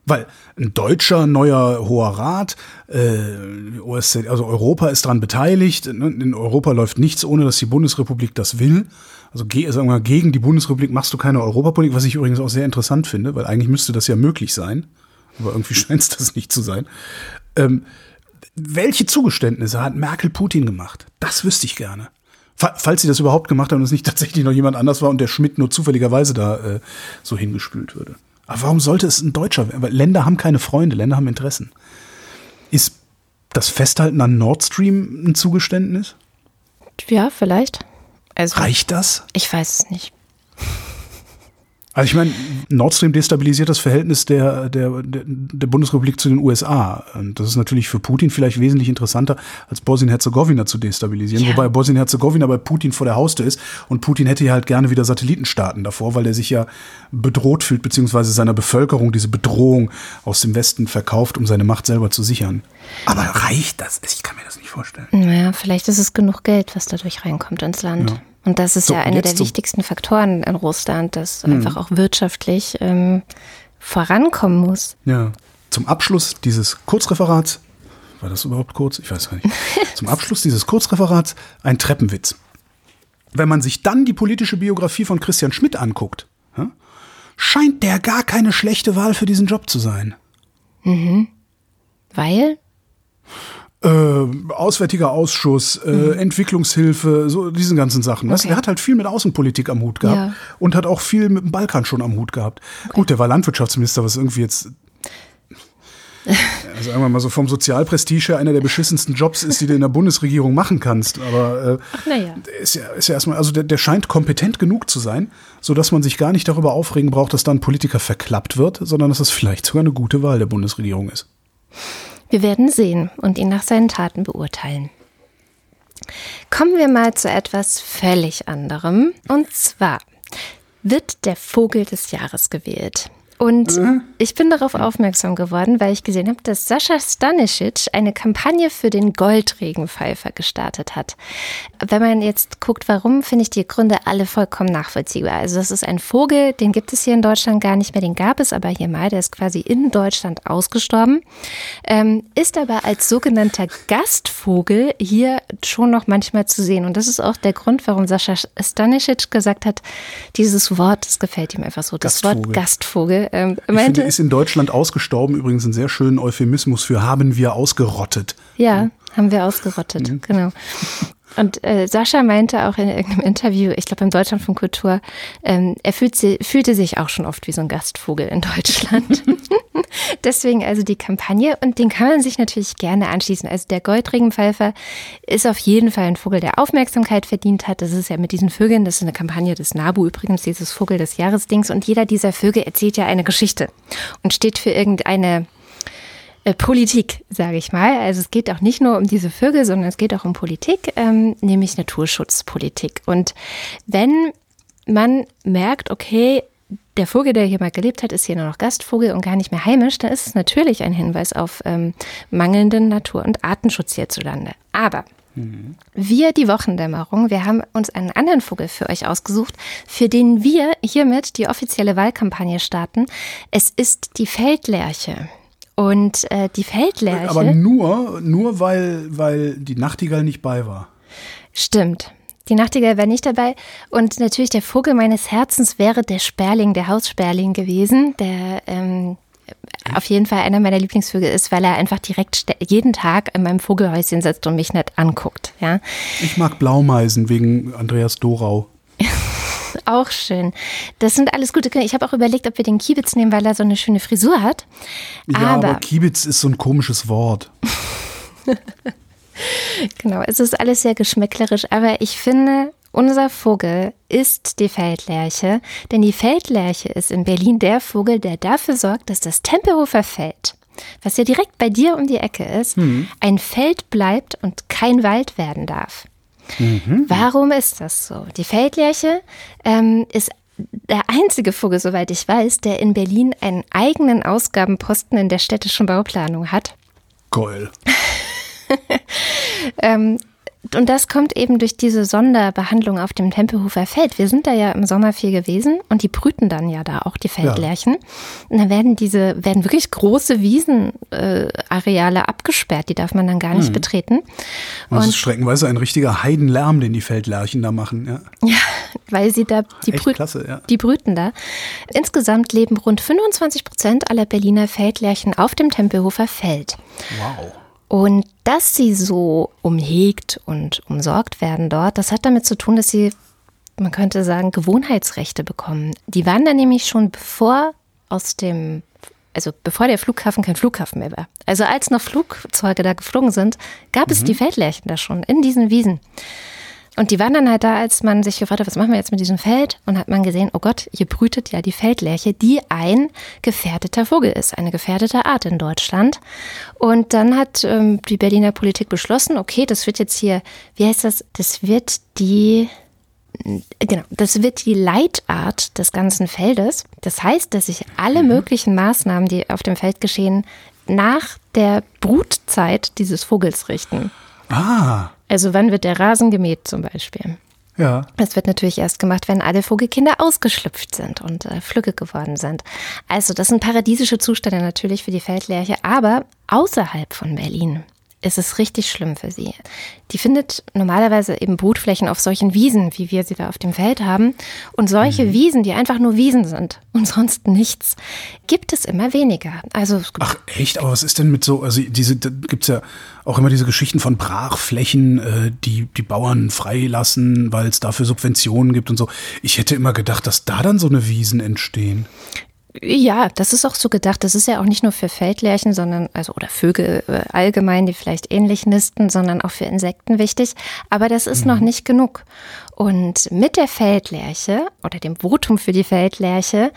Weil ein deutscher neuer hoher Rat, äh, OSZE, also Europa ist daran beteiligt. Ne? In Europa läuft nichts, ohne dass die Bundesrepublik das will. Also sagen wir gegen die Bundesrepublik machst du keine Europapolitik, was ich übrigens auch sehr interessant finde, weil eigentlich müsste das ja möglich sein. Aber irgendwie scheint es das nicht zu sein. Ähm, welche Zugeständnisse hat Merkel Putin gemacht? Das wüsste ich gerne. Falls sie das überhaupt gemacht haben und es nicht tatsächlich noch jemand anders war und der Schmidt nur zufälligerweise da äh, so hingespült würde. Aber warum sollte es ein Deutscher werden? Weil Länder haben keine Freunde, Länder haben Interessen. Ist das Festhalten an Nord Stream ein Zugeständnis? Ja, vielleicht. Also, Reicht das? Ich weiß es nicht. Also ich meine, Nord Stream destabilisiert das Verhältnis der, der, der Bundesrepublik zu den USA. Und das ist natürlich für Putin vielleicht wesentlich interessanter, als Bosnien-Herzegowina zu destabilisieren. Ja. Wobei Bosnien-Herzegowina bei Putin vor der Haustür ist. Und Putin hätte ja halt gerne wieder Satellitenstaaten davor, weil er sich ja bedroht fühlt, beziehungsweise seiner Bevölkerung diese Bedrohung aus dem Westen verkauft, um seine Macht selber zu sichern. Aber reicht das? Ich kann mir das nicht vorstellen. Naja, vielleicht ist es genug Geld, was dadurch reinkommt ins Land. Ja. Und das ist so, ja einer der wichtigsten Faktoren in Russland, dass mhm. einfach auch wirtschaftlich ähm, vorankommen muss. Ja. Zum Abschluss dieses Kurzreferats, war das überhaupt kurz? Ich weiß gar nicht. Zum Abschluss dieses Kurzreferats ein Treppenwitz. Wenn man sich dann die politische Biografie von Christian Schmidt anguckt, scheint der gar keine schlechte Wahl für diesen Job zu sein. Mhm. Weil? Äh, Auswärtiger Ausschuss, äh, mhm. Entwicklungshilfe, so diesen ganzen Sachen. Okay. Er hat halt viel mit Außenpolitik am Hut gehabt ja. und hat auch viel mit dem Balkan schon am Hut gehabt. Okay. Gut, der war Landwirtschaftsminister, was irgendwie jetzt also einmal mal so vom Sozialprestige einer der beschissensten Jobs ist, die du in der Bundesregierung machen kannst. Aber äh, naja. ist, ja, ist ja erstmal, also der, der scheint kompetent genug zu sein, sodass man sich gar nicht darüber aufregen braucht, dass da ein Politiker verklappt wird, sondern dass das vielleicht sogar eine gute Wahl der Bundesregierung ist. Wir werden sehen und ihn nach seinen Taten beurteilen. Kommen wir mal zu etwas völlig anderem. Und zwar wird der Vogel des Jahres gewählt. Und mhm. ich bin darauf aufmerksam geworden, weil ich gesehen habe, dass Sascha Stanisic eine Kampagne für den Goldregenpfeifer gestartet hat. Wenn man jetzt guckt, warum, finde ich die Gründe alle vollkommen nachvollziehbar. Also das ist ein Vogel, den gibt es hier in Deutschland gar nicht mehr, den gab es aber hier mal, der ist quasi in Deutschland ausgestorben, ähm, ist aber als sogenannter Gastvogel hier schon noch manchmal zu sehen. Und das ist auch der Grund, warum Sascha Stanisic gesagt hat, dieses Wort, das gefällt ihm einfach so, das Gastvogel. Wort Gastvogel ähm, ich finde, ist in Deutschland ausgestorben, übrigens ein sehr schönen Euphemismus für haben wir ausgerottet. Ja, haben wir ausgerottet, mhm. genau. Und äh, Sascha meinte auch in irgendeinem Interview, ich glaube im Deutschland von Kultur, ähm, er fühlt sie, fühlte sich auch schon oft wie so ein Gastvogel in Deutschland. Deswegen also die Kampagne und den kann man sich natürlich gerne anschließen. Also der Goldregenpfeifer ist auf jeden Fall ein Vogel, der Aufmerksamkeit verdient hat. Das ist ja mit diesen Vögeln, das ist eine Kampagne des NABU übrigens, dieses Vogel des Jahresdings. Und jeder dieser Vögel erzählt ja eine Geschichte und steht für irgendeine äh, Politik, sage ich mal. Also es geht auch nicht nur um diese Vögel, sondern es geht auch um Politik, ähm, nämlich Naturschutzpolitik. Und wenn man merkt, okay, der Vogel, der hier mal gelebt hat, ist hier nur noch Gastvogel und gar nicht mehr heimisch, dann ist es natürlich ein Hinweis auf ähm, mangelnden Natur- und Artenschutz hierzulande. Aber mhm. wir, die Wochendämmerung, wir haben uns einen anderen Vogel für euch ausgesucht, für den wir hiermit die offizielle Wahlkampagne starten. Es ist die Feldlerche. Und äh, die Feldlerche. Aber nur, nur weil, weil die Nachtigall nicht bei war. Stimmt. Die Nachtigall war nicht dabei. Und natürlich der Vogel meines Herzens wäre der Sperling, der Haussperling gewesen, der ähm, auf jeden Fall einer meiner Lieblingsvögel ist, weil er einfach direkt jeden Tag in meinem Vogelhäuschen sitzt und mich nicht anguckt. Ja. Ich mag Blaumeisen wegen Andreas Dorau. Auch schön. Das sind alles gute Kinder. Ich habe auch überlegt, ob wir den Kiebitz nehmen, weil er so eine schöne Frisur hat. Ja, aber, aber Kiebitz ist so ein komisches Wort. genau, es ist alles sehr geschmäcklerisch, aber ich finde, unser Vogel ist die Feldlerche, denn die Feldlerche ist in Berlin der Vogel, der dafür sorgt, dass das Tempelhofer Feld, was ja direkt bei dir um die Ecke ist, mhm. ein Feld bleibt und kein Wald werden darf. Mhm. Warum ist das so? Die Feldlerche ähm, ist der einzige Vogel, soweit ich weiß, der in Berlin einen eigenen Ausgabenposten in der städtischen Bauplanung hat. Geil. ähm, und das kommt eben durch diese Sonderbehandlung auf dem Tempelhofer Feld. Wir sind da ja im Sommer viel gewesen und die brüten dann ja da auch die Feldlärchen. Ja. Und dann werden diese, werden wirklich große Wiesenareale äh, abgesperrt, die darf man dann gar nicht hm. betreten. Und das ist streckenweise ein richtiger Heidenlärm, den die Feldlärchen da machen, ja. Ja, weil sie da, die, brü klasse, ja. die brüten da. Insgesamt leben rund 25 Prozent aller Berliner Feldlärchen auf dem Tempelhofer Feld. Wow. Und dass sie so umhegt und umsorgt werden dort, das hat damit zu tun, dass sie, man könnte sagen, Gewohnheitsrechte bekommen. Die waren da nämlich schon bevor aus dem, also bevor der Flughafen kein Flughafen mehr war. Also als noch Flugzeuge da geflogen sind, gab es mhm. die Feldlärchen da schon in diesen Wiesen. Und die waren dann halt da, als man sich gefragt hat, was machen wir jetzt mit diesem Feld? Und hat man gesehen, oh Gott, hier brütet ja die Feldlerche, die ein gefährdeter Vogel ist, eine gefährdete Art in Deutschland. Und dann hat ähm, die Berliner Politik beschlossen, okay, das wird jetzt hier, wie heißt das? Das wird die, genau, das wird die Leitart des ganzen Feldes. Das heißt, dass sich alle mhm. möglichen Maßnahmen, die auf dem Feld geschehen, nach der Brutzeit dieses Vogels richten. Ah. Also wann wird der Rasen gemäht zum Beispiel? Ja. Das wird natürlich erst gemacht, wenn alle Vogelkinder ausgeschlüpft sind und äh, flügge geworden sind. Also das sind paradiesische Zustände natürlich für die Feldlerche, aber außerhalb von Berlin ist es richtig schlimm für sie. Die findet normalerweise eben Brutflächen auf solchen Wiesen, wie wir sie da auf dem Feld haben. Und solche mhm. Wiesen, die einfach nur Wiesen sind und sonst nichts, gibt es immer weniger. Also Ach echt? Aber was ist denn mit so, also diese, da gibt es ja auch immer diese Geschichten von Brachflächen, äh, die die Bauern freilassen, weil es dafür Subventionen gibt und so. Ich hätte immer gedacht, dass da dann so eine Wiesen entstehen. Ja, das ist auch so gedacht. Das ist ja auch nicht nur für Feldlärchen, sondern, also, oder Vögel äh, allgemein, die vielleicht ähnlich nisten, sondern auch für Insekten wichtig. Aber das ist mhm. noch nicht genug. Und mit der Feldlerche oder dem Votum für die Feldlerche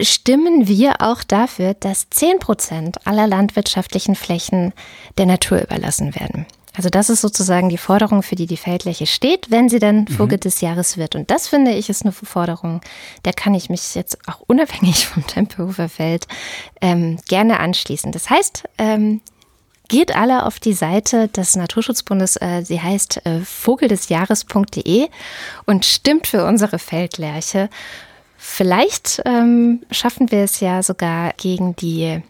stimmen wir auch dafür, dass 10 Prozent aller landwirtschaftlichen Flächen der Natur überlassen werden. Also das ist sozusagen die Forderung, für die die Feldfläche steht, wenn sie dann Vogel mhm. des Jahres wird. Und das finde ich ist eine Forderung, der kann ich mich jetzt auch unabhängig vom Tempelhofer Feld ähm, gerne anschließen. Das heißt, ähm, geht alle auf die Seite des Naturschutzbundes, äh, sie heißt äh, vogeldesjahres.de und stimmt für unsere Feldlerche. Vielleicht ähm, schaffen wir es ja sogar gegen die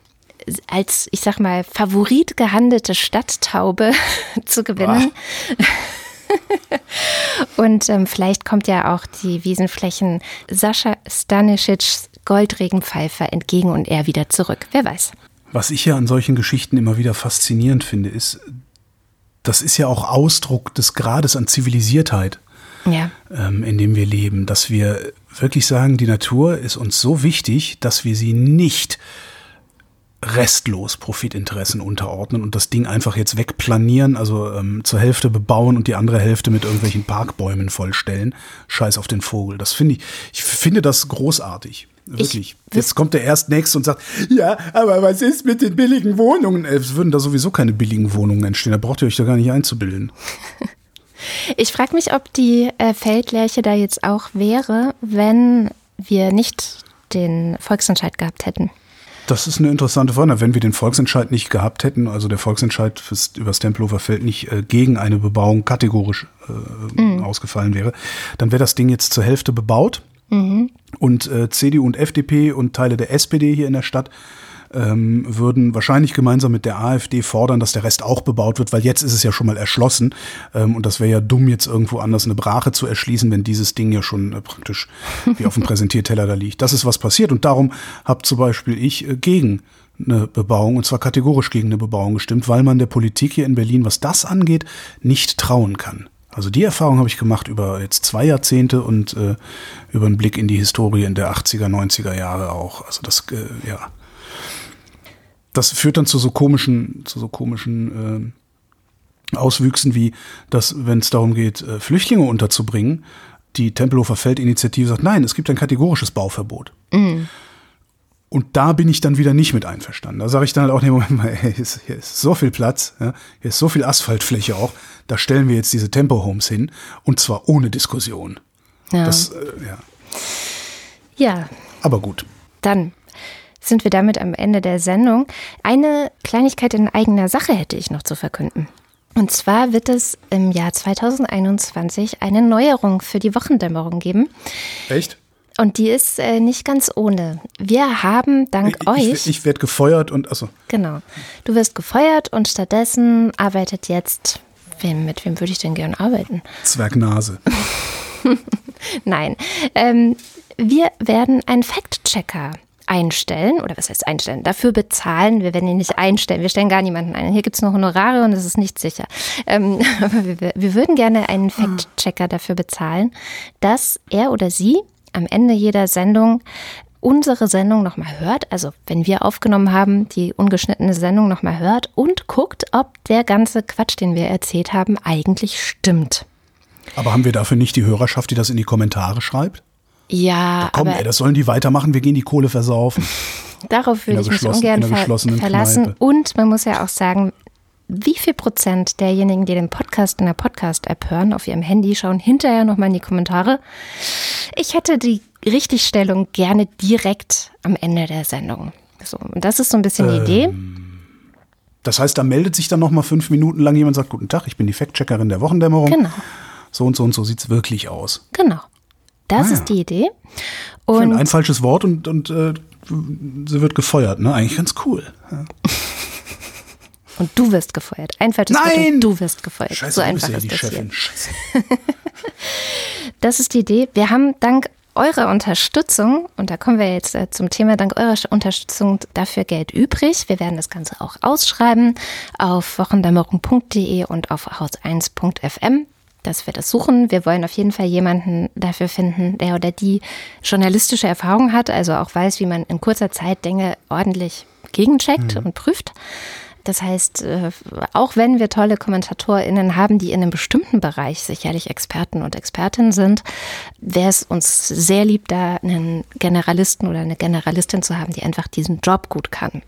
als, ich sag mal, Favorit gehandelte Stadttaube zu gewinnen. Und ähm, vielleicht kommt ja auch die Wiesenflächen Sascha Stanisics Goldregenpfeifer entgegen und er wieder zurück. Wer weiß. Was ich ja an solchen Geschichten immer wieder faszinierend finde, ist, das ist ja auch Ausdruck des Grades an Zivilisiertheit, ja. ähm, in dem wir leben, dass wir wirklich sagen, die Natur ist uns so wichtig, dass wir sie nicht restlos Profitinteressen unterordnen und das Ding einfach jetzt wegplanieren, also ähm, zur Hälfte bebauen und die andere Hälfte mit irgendwelchen Parkbäumen vollstellen. Scheiß auf den Vogel. Das finde ich, ich finde das großartig. Wirklich. Ich, jetzt kommt der erst nächste und sagt, ja, aber was ist mit den billigen Wohnungen? Es würden da sowieso keine billigen Wohnungen entstehen. Da braucht ihr euch da gar nicht einzubilden. Ich frage mich, ob die äh, Feldlerche da jetzt auch wäre, wenn wir nicht den Volksentscheid gehabt hätten. Das ist eine interessante Frage. Wenn wir den Volksentscheid nicht gehabt hätten, also der Volksentscheid fürs, über das Tempelhofer Feld nicht äh, gegen eine Bebauung kategorisch äh, mhm. ausgefallen wäre, dann wäre das Ding jetzt zur Hälfte bebaut. Mhm. Und äh, CDU und FDP und Teile der SPD hier in der Stadt ähm, würden wahrscheinlich gemeinsam mit der AfD fordern, dass der Rest auch bebaut wird, weil jetzt ist es ja schon mal erschlossen. Ähm, und das wäre ja dumm, jetzt irgendwo anders eine Brache zu erschließen, wenn dieses Ding ja schon äh, praktisch wie auf dem Präsentierteller da liegt. Das ist was passiert. Und darum habe zum Beispiel ich äh, gegen eine Bebauung, und zwar kategorisch gegen eine Bebauung gestimmt, weil man der Politik hier in Berlin, was das angeht, nicht trauen kann. Also die Erfahrung habe ich gemacht über jetzt zwei Jahrzehnte und äh, über einen Blick in die Historie in der 80er, 90er Jahre auch. Also das, äh, ja das führt dann zu so komischen, zu so komischen äh, Auswüchsen wie, dass, wenn es darum geht, äh, Flüchtlinge unterzubringen, die Tempelhofer Feldinitiative sagt, nein, es gibt ein kategorisches Bauverbot. Mhm. Und da bin ich dann wieder nicht mit einverstanden. Da sage ich dann halt auch, nee, Moment mal, hier ist, hier ist so viel Platz, ja, hier ist so viel Asphaltfläche auch, da stellen wir jetzt diese Tempo-Homes hin und zwar ohne Diskussion. Ja. Das, äh, ja. ja. Aber gut. Dann sind wir damit am Ende der Sendung. Eine Kleinigkeit in eigener Sache hätte ich noch zu verkünden. Und zwar wird es im Jahr 2021 eine Neuerung für die Wochendämmerung geben. Echt? Und die ist äh, nicht ganz ohne. Wir haben dank ich, euch. Ich, ich werde gefeuert und achso. Genau. Du wirst gefeuert und stattdessen arbeitet jetzt. Wem, mit wem würde ich denn gern arbeiten? Zwergnase. Nein. Ähm, wir werden einen Fact-Checker einstellen, oder was heißt einstellen, dafür bezahlen, wir werden ihn nicht einstellen, wir stellen gar niemanden ein. Hier gibt es nur Honorare und es ist nicht sicher. Ähm, aber wir, wir würden gerne einen Fact-Checker dafür bezahlen, dass er oder sie am Ende jeder Sendung unsere Sendung nochmal hört, also wenn wir aufgenommen haben, die ungeschnittene Sendung nochmal hört und guckt, ob der ganze Quatsch, den wir erzählt haben, eigentlich stimmt. Aber haben wir dafür nicht die Hörerschaft, die das in die Kommentare schreibt? Ja, komm, aber ey, das sollen die weitermachen, wir gehen die Kohle versaufen. Darauf würde ich mich ungern ver verlassen. Kneipe. Und man muss ja auch sagen, wie viel Prozent derjenigen, die den Podcast in der Podcast-App hören, auf ihrem Handy, schauen hinterher nochmal in die Kommentare. Ich hätte die Richtigstellung gerne direkt am Ende der Sendung. So, und das ist so ein bisschen die ähm, Idee. Das heißt, da meldet sich dann nochmal fünf Minuten lang jemand und sagt, guten Tag, ich bin die Fact-Checkerin der Wochendämmerung. Genau. So und so und so sieht es wirklich aus. Genau. Das ah, ist die Idee. Und ein falsches Wort und, und äh, sie wird gefeuert, ne? Eigentlich ganz cool. Ja. Und du wirst gefeuert. Ein falsches Wort Nein! und du wirst gefeuert. Scheiße, so du einfach bist ja ist die das Chefin. hier. Scheiße. Das ist die Idee. Wir haben dank eurer Unterstützung, und da kommen wir jetzt äh, zum Thema, dank eurer Unterstützung dafür Geld übrig. Wir werden das Ganze auch ausschreiben auf wochendämmerung.de und auf haus1.fm dass wir das suchen. Wir wollen auf jeden Fall jemanden dafür finden, der oder die journalistische Erfahrung hat, also auch weiß, wie man in kurzer Zeit Dinge ordentlich gegencheckt und prüft. Das heißt, äh, auch wenn wir tolle KommentatorInnen haben, die in einem bestimmten Bereich sicherlich Experten und Expertinnen sind, wäre es uns sehr lieb, da einen Generalisten oder eine Generalistin zu haben, die einfach diesen Job gut kann.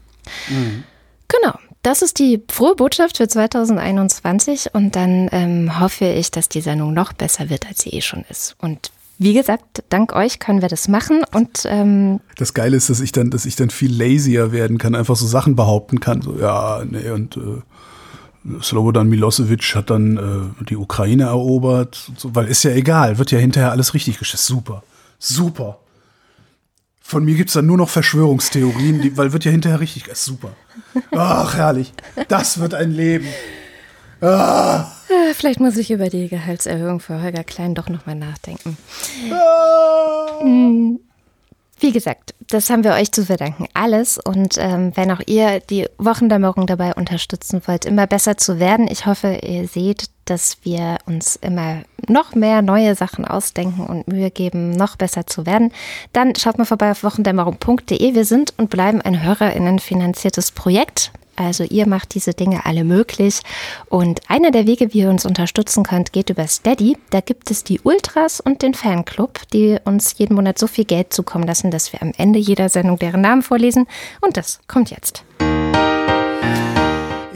Genau. Das ist die frohe Botschaft für 2021 und dann ähm, hoffe ich, dass die Sendung noch besser wird, als sie eh schon ist. Und wie gesagt, dank euch können wir das machen und ähm, Das Geile ist, dass ich dann, dass ich dann viel lazier werden kann, einfach so Sachen behaupten kann. So, ja, nee, und äh, Slobodan Milosevic hat dann äh, die Ukraine erobert, so, weil ist ja egal, wird ja hinterher alles richtig gestellt. Super. Super. Von mir gibt's dann nur noch Verschwörungstheorien, die, weil wird ja hinterher richtig. Ist super. Ach, herrlich. Das wird ein Leben. äh, vielleicht muss ich über die Gehaltserhöhung für Holger Klein doch nochmal nachdenken. Wie gesagt, das haben wir euch zu verdanken, alles. Und ähm, wenn auch ihr die Wochendämmerung dabei unterstützen wollt, immer besser zu werden, ich hoffe, ihr seht, dass wir uns immer noch mehr neue Sachen ausdenken und Mühe geben, noch besser zu werden, dann schaut mal vorbei auf wochendämmerung.de. Wir sind und bleiben ein HörerInnen finanziertes Projekt. Also ihr macht diese Dinge alle möglich. Und einer der Wege, wie ihr uns unterstützen könnt, geht über Steady. Da gibt es die Ultras und den Fanclub, die uns jeden Monat so viel Geld zukommen lassen, dass wir am Ende jeder Sendung deren Namen vorlesen. Und das kommt jetzt.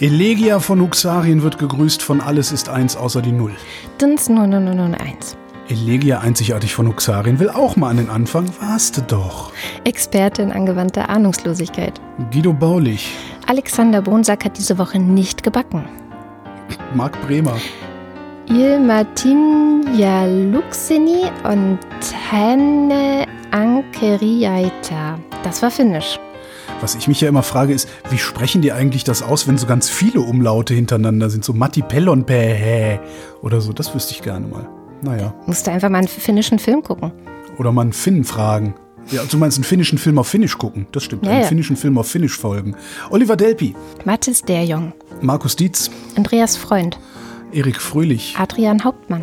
Elegia von Uxarien wird gegrüßt von Alles ist eins außer die Null. Dins 0001. Elegia einzigartig von Uxarien will auch mal an den Anfang. Warste doch. Experte in angewandter Ahnungslosigkeit. Guido Baulich, Alexander Bonsack hat diese Woche nicht gebacken. Marc Bremer, Il Martin Jaluxeni und Henne Ankeriaita. Das war Finnisch. Was ich mich ja immer frage, ist, wie sprechen die eigentlich das aus, wenn so ganz viele Umlaute hintereinander sind? So Matti Pellon Pähä oder so, das wüsste ich gerne mal. Naja. Musst du einfach mal einen finnischen Film gucken. Oder mal einen Finn fragen. Ja, du meinst einen finnischen Film auf Finnisch gucken. Das stimmt. Ja, einen ja. finnischen Film auf Finnisch folgen. Oliver Delpi, Mathis Derjong, Markus Dietz, Andreas Freund, Erik Fröhlich, Adrian Hauptmann.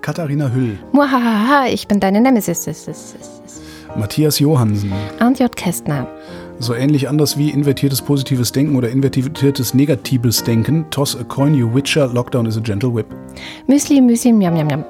Katharina Hüll, Muhahaha, ich bin deine Nemesis. Matthias Johansen. Arndt J. Kästner. So ähnlich anders wie invertiertes positives Denken oder invertiertes negatives Denken. Toss a coin, you witcher, Lockdown is a gentle whip. Müsli, Müsli, Miam, Miam, Miam.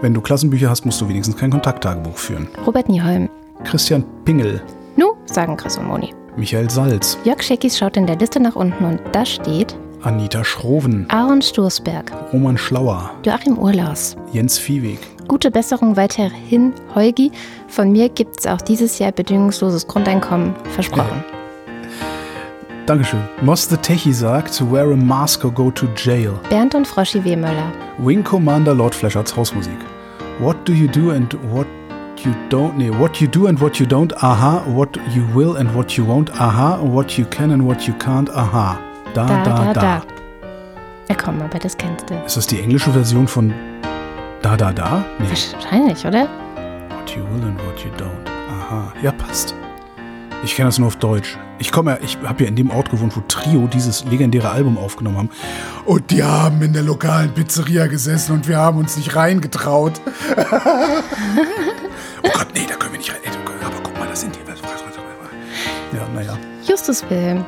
Wenn du Klassenbücher hast, musst du wenigstens kein Kontakttagebuch führen. Robert Nieholm. Christian Pingel, Nu, sagen Chris und Moni. Michael Salz, Jörg Scheckis schaut in der Liste nach unten und da steht Anita Schroven, Aaron Sturzberg, Roman Schlauer, Joachim Urlaus. Jens Viehweg, Gute Besserung weiterhin, Holgi. Von mir gibt es auch dieses Jahr bedingungsloses Grundeinkommen. Versprochen. Dankeschön. Moss the Techie sagt, to wear a mask or go to jail. Bernd und Froschi Wehmöller. Wing Commander Lord Fleschards Hausmusik. What do you do and what you don't? Nee, what you do and what you don't, aha. What you will and what you won't, aha. What you can and what you can't, aha. Da, Da, da, da. da, da. Ja, komm, aber das kennst du. Ist das die englische Version von Da, da, da? Nee. Wahrscheinlich, oder? What you will and what you don't. Aha. Ja, passt. Ich kenne das nur auf Deutsch. Ich komme ja, ich habe ja in dem Ort gewohnt, wo Trio dieses legendäre Album aufgenommen haben. Und die haben in der lokalen Pizzeria gesessen und wir haben uns nicht reingetraut. oh Gott, nee, da können wir nicht rein. Aber guck mal, das sind die. Ja, naja. Justus Wilhelm.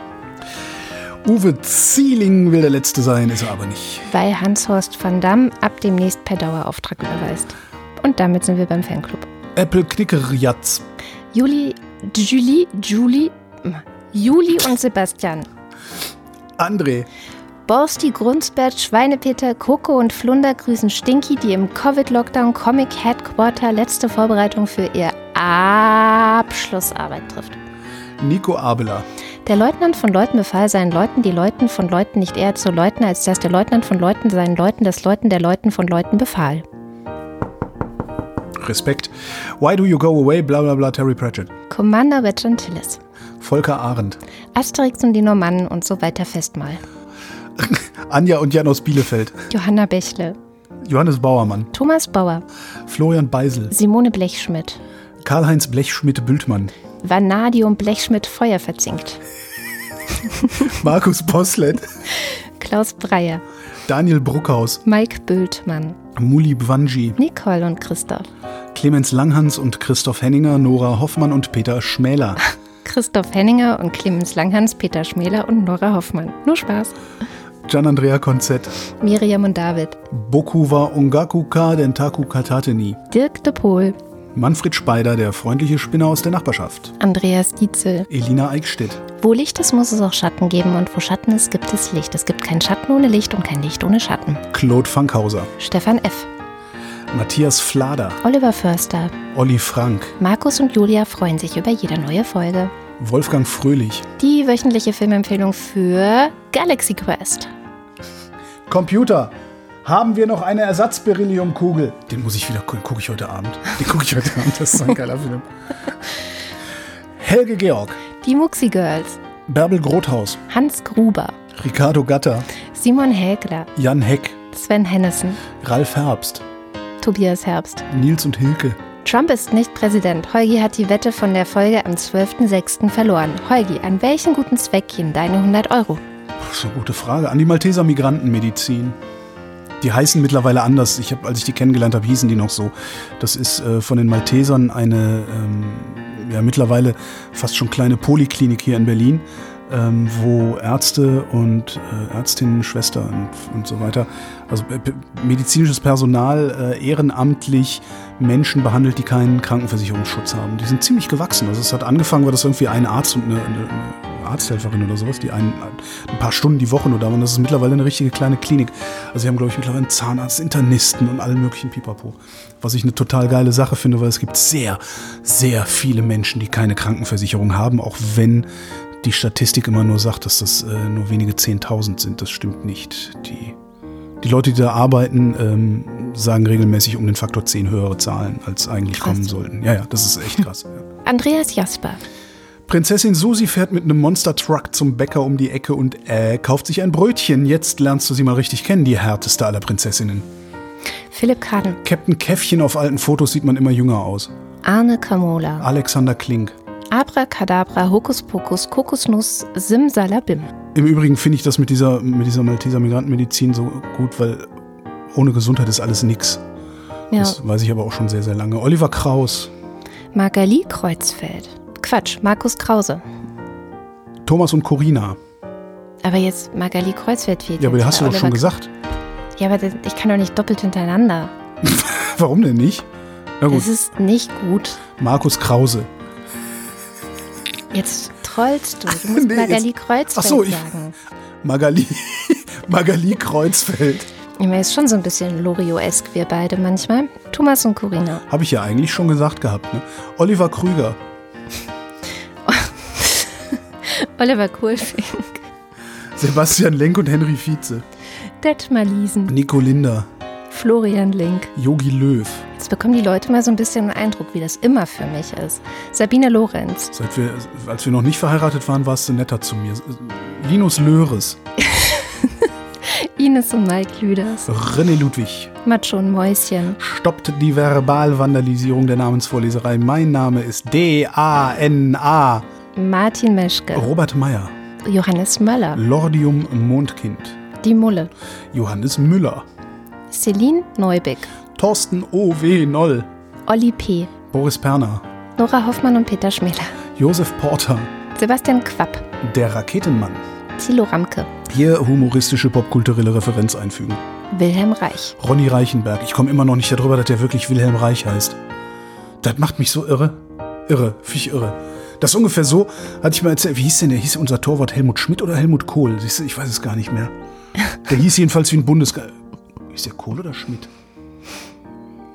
Uwe Zieling will der Letzte sein, ist er aber nicht. Weil Hans-Horst van Damme ab demnächst per Dauerauftrag überweist. Und damit sind wir beim Fanclub. Apple Knickerjatz. Juli, Julie, Julie, Juli und Sebastian. André. Borsti, Grunsbert, Schweinepeter, Coco und Flunder grüßen Stinky, die im Covid-Lockdown Comic Headquarter letzte Vorbereitung für ihr Abschlussarbeit trifft. Nico Abela. Der Leutnant von Leuten befahl seinen Leuten, die Leuten von Leuten nicht eher zu läuten, als dass der Leutnant von Leuten seinen Leuten das Leuten der Leuten von Leuten befahl. Respekt. Why do you go away? Bla bla bla. Terry Pratchett. Commander Wedge Antilles. Volker Arendt. Asterix und die Normannen und so weiter Festmahl. Anja und Jan aus Bielefeld. Johanna Bächle, Johannes Bauermann. Thomas Bauer, Florian Beisel. Simone Blechschmidt, Karl-Heinz Blechschmidt-Bültmann. Vanadium Blechschmidt Feuer verzinkt, Markus Boslett. Klaus Breyer, Daniel Bruckhaus. Mike Bültmann, Muli Bwanji. Nicole und Christoph, Clemens Langhans und Christoph Henninger. Nora Hoffmann und Peter Schmäler. Christoph Henninger und Clemens Langhans, Peter Schmäler und Nora Hoffmann. Nur Spaß. Gian-Andrea Konzett. Miriam und David, Boku wa Ongaku ka Dentaku katateni. Dirk de Pohl, Manfred Speider, der freundliche Spinner aus der Nachbarschaft. Andreas Dietzel. Elina Eickstedt. Wo Licht ist, muss es auch Schatten geben und wo Schatten ist, gibt es Licht. Es gibt kein Schatten ohne Licht und kein Licht ohne Schatten. Claude Fankhauser. Stefan F., Matthias Flader. Oliver Förster, Olli Frank. Markus und Julia freuen sich über jede neue Folge. Wolfgang Fröhlich. Die wöchentliche Filmempfehlung für Galaxy Quest. Computer. Haben wir noch eine Ersatzberylliumkugel? Den muss ich wieder gucke ich heute Abend. Den gucke ich heute Abend. Das ist so ein geiler Film. Helge Georg. Die Muxi Girls. Bärbel Grothaus. Hans Gruber. Ricardo Gatter. Simon Hägler. Jan Heck. Sven Hennissen. Ralf Herbst. Tobias Herbst. Nils und Hilke. Trump ist nicht Präsident. Holgi hat die Wette von der Folge am 12.06. verloren. Holgi, an welchen guten Zweck gehen deine 100 Euro? Das ist eine gute Frage. An die Malteser Migrantenmedizin. Die heißen mittlerweile anders. Ich hab, als ich die kennengelernt habe, hießen die noch so. Das ist äh, von den Maltesern eine ähm, ja, mittlerweile fast schon kleine Poliklinik hier in Berlin, ähm, wo Ärzte und äh, Ärztinnen, Schwestern und, und so weiter, also äh, medizinisches Personal äh, ehrenamtlich Menschen behandelt, die keinen Krankenversicherungsschutz haben. Die sind ziemlich gewachsen. Also es hat angefangen, war das irgendwie ein Arzt und eine, eine, eine Arzthelferin oder sowas, die ein, ein paar Stunden die Woche nur da waren. Das ist mittlerweile eine richtige kleine Klinik. Also sie haben, glaube ich, mittlerweile einen Zahnarzt, Internisten und allen möglichen Pipapo. Was ich eine total geile Sache finde, weil es gibt sehr, sehr viele Menschen, die keine Krankenversicherung haben, auch wenn die Statistik immer nur sagt, dass das äh, nur wenige Zehntausend sind. Das stimmt nicht. Die, die Leute, die da arbeiten, ähm, sagen regelmäßig um den Faktor 10 höhere Zahlen, als eigentlich Krass. kommen sollten. Ja, ja, das ist echt krass. ja. Andreas Jasper. Prinzessin Susi fährt mit einem Monster-Truck zum Bäcker um die Ecke und äh, kauft sich ein Brötchen. Jetzt lernst du sie mal richtig kennen, die härteste aller Prinzessinnen. Philipp Kaden. Captain Käffchen auf alten Fotos sieht man immer jünger aus. Arne Kamola. Alexander Klink. Abracadabra, Hokuspokus, Kokosnuss, Simsalabim. Im Übrigen finde ich das mit dieser, mit dieser Malteser Migrantenmedizin so gut, weil ohne Gesundheit ist alles nix. Ja. Das weiß ich aber auch schon sehr, sehr lange. Oliver Kraus, Magali Kreuzfeld. Quatsch, Markus Krause. Thomas und Corina. Aber jetzt Magali Kreuzfeld fehlt Ja, aber die hast du doch schon gesagt. Ja, aber ich kann doch nicht doppelt hintereinander. Warum denn nicht? Na gut, Das ist nicht gut. Markus Krause. Jetzt trollst du. Du musst Nee, Magali jetzt- Kreuzfeld Ach so, ich- sagen. Magali, Magali Kreuzfeld. Ich meine, ist schon so ein bisschen Lorio-esk, wir beide manchmal. Thomas und Corinna. Habe ich ja eigentlich schon gesagt gehabt. Ne? Oliver Krüger, Oliver Kohlfink. Sebastian Lenk und Henry Vize, Detmar Liesen. Nico Linder, Florian Link. Yogi Löw. Jetzt bekommen die Leute mal so ein bisschen einen Eindruck, wie das immer für mich ist. Sabine Lorenz. Seit wir, als wir noch nicht verheiratet waren, warst du netter zu mir. Linus Löhres, Ines und Mike Lüders. René Ludwig. Macho und Mäuschen. Stoppt die Verbalvandalisierung der Namensvorleserei. Mein Name ist D-A-N-A. Martin Meschke. Robert Meyer. Johannes Möller. Lordium Mondkind. Die Mulle. Johannes Müller. Celine Neubeck. Thorsten O.W. Noll. Olli P. Boris Perner. Nora Hoffmann und Peter Schmäler. Josef Porter. Sebastian Quapp. Der Raketenmann. Thilo Ramke. Hier humoristische popkulturelle Referenz einfügen. Wilhelm Reich. Ronny Reichenberg. Ich komme immer noch nicht darüber, dass der wirklich Wilhelm Reich heißt. Das macht mich so irre. Irre. Finde ich irre. Das ist ungefähr so, hatte ich mal erzählt, wie hieß denn der? Hieß unser Torwart Helmut Schmidt oder Helmut Kohl? Siehst du, ich weiß es gar nicht mehr. Der hieß jedenfalls wie ein Bundes... Ist der Kohl oder Schmidt?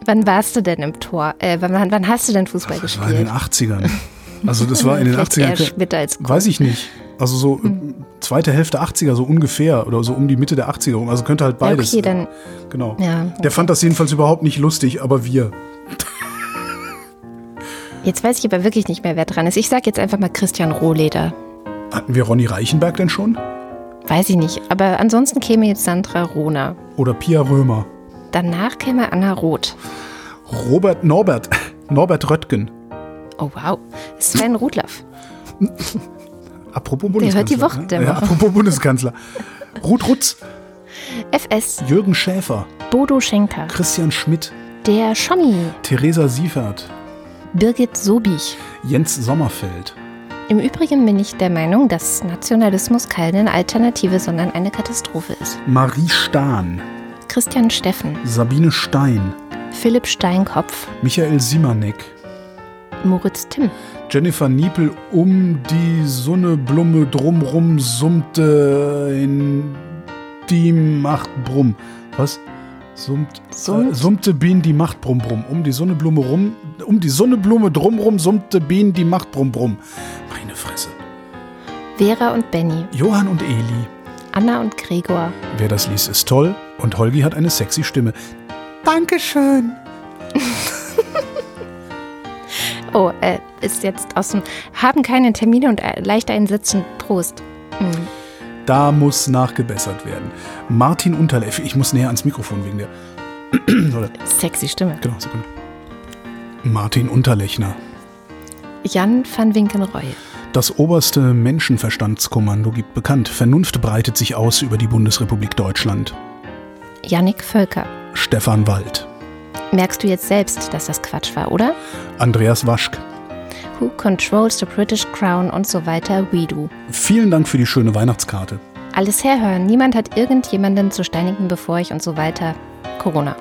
Wann warst du denn im Tor? Äh, wann, wann hast du denn Fußball Das war in den gespielt? 80ern. Also das war in den Vielleicht eher 80ern. Schmidt als Kohl. Weiß ich nicht. Also so äh, zweite Hälfte 80er, so ungefähr. Oder so um die Mitte der 80er rum. Also könnte halt beides. okay, dann. Genau. Ja, Der fand das jedenfalls überhaupt nicht lustig, aber wir. Jetzt weiß ich aber wirklich nicht mehr, wer dran ist. Ich sag jetzt einfach mal Christian Rohleder. Hatten wir Ronny Reichenberg denn schon? Weiß ich nicht. Aber ansonsten käme jetzt Sandra Rohner. Oder Pia Römer. Danach käme Anna Roth. Robert Norbert. Norbert Röttgen. Oh wow. Sven Rudloff. Apropos Der Bundeskanzler. hört die Woche, ne? der ja, Woche. apropos Bundeskanzler. Ruth Rutz, FS. Jürgen Schäfer, Bodo Schenker. Christian Schmidt, Der Schommi. Theresa Siefert, Birgit Sobich. Jens Sommerfeld, Im Übrigen bin ich der Meinung, dass Nationalismus keine Alternative, sondern eine Katastrophe ist. Marie Stahn, Christian Steffen. Sabine Stein, Philipp Steinkopf. Michael Simanek, Moritz Timm. Jennifer Niepel um die Sonneblume drumrum summte in die Macht brumm. Was? Summt, Summt? Äh, summte Bien die Macht brumm brumm. Um die Sonneblume rum, um die Sonneblume drumrum summte Bien die Macht brumm brumm. Meine Fresse. Vera und Benny. Johann und Eli. Anna und Gregor. Wer das liest, ist toll. Und Holgi hat eine sexy Stimme. Dankeschön. Oh, äh, ist jetzt aus dem. Haben keine Termine und äh, leicht einsetzen. Prost. Mhm. Da muss nachgebessert werden. Martin Unterleff. Ich muss näher ans Mikrofon wegen der. Oder, Sexy Stimme. genau, Sekunde. Martin Unterlechner. Jan van Winkenreue. Das oberste Menschenverstandskommando gibt bekannt. Vernunft breitet sich aus über die Bundesrepublik Deutschland. Yannick Völker. Stefan Wald. Merkst du jetzt selbst, dass das Quatsch war, oder? Andreas Waschk. Who controls the British Crown und so weiter, we do. Vielen Dank für die schöne Weihnachtskarte. Alles herhören. Niemand hat irgendjemanden zu steinigen, bevor ich und so weiter. Corona.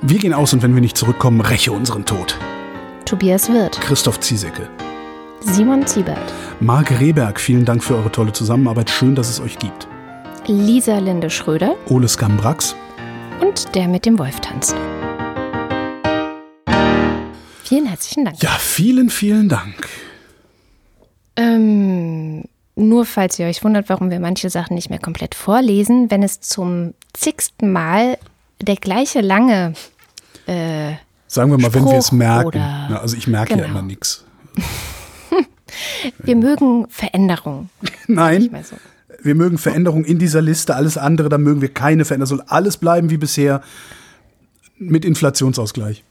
Wir gehen aus und wenn wir nicht zurückkommen, räche unseren Tod. Tobias Wirth. Christoph Ziesecke. Simon Siebert. Marc Rehberg, vielen Dank für eure tolle Zusammenarbeit. Schön, dass es euch gibt. Lisa Linde Schröder. Ole Skambrax. Und der mit dem Wolf tanzt. Vielen herzlichen Dank. Ja, vielen, vielen Dank. Ähm, nur falls ihr euch wundert, warum wir manche Sachen nicht mehr komplett vorlesen, wenn es zum zigsten Mal der gleiche lange äh, Sagen wir mal, wenn wir es Spruch merken. Na, also ich merke ja Genau. immer nichts. wir mögen Veränderung. Nein, so. Wir mögen Veränderung in dieser Liste. Alles andere, da mögen wir keine Veränderung. Soll alles bleiben wie bisher mit Inflationsausgleich.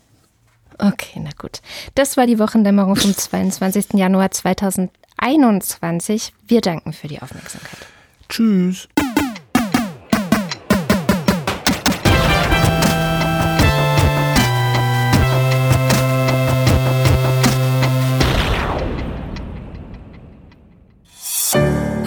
Okay, na gut. Das war die Wochendämmerung vom 22. Januar 2021. Wir danken für die Aufmerksamkeit. Tschüss.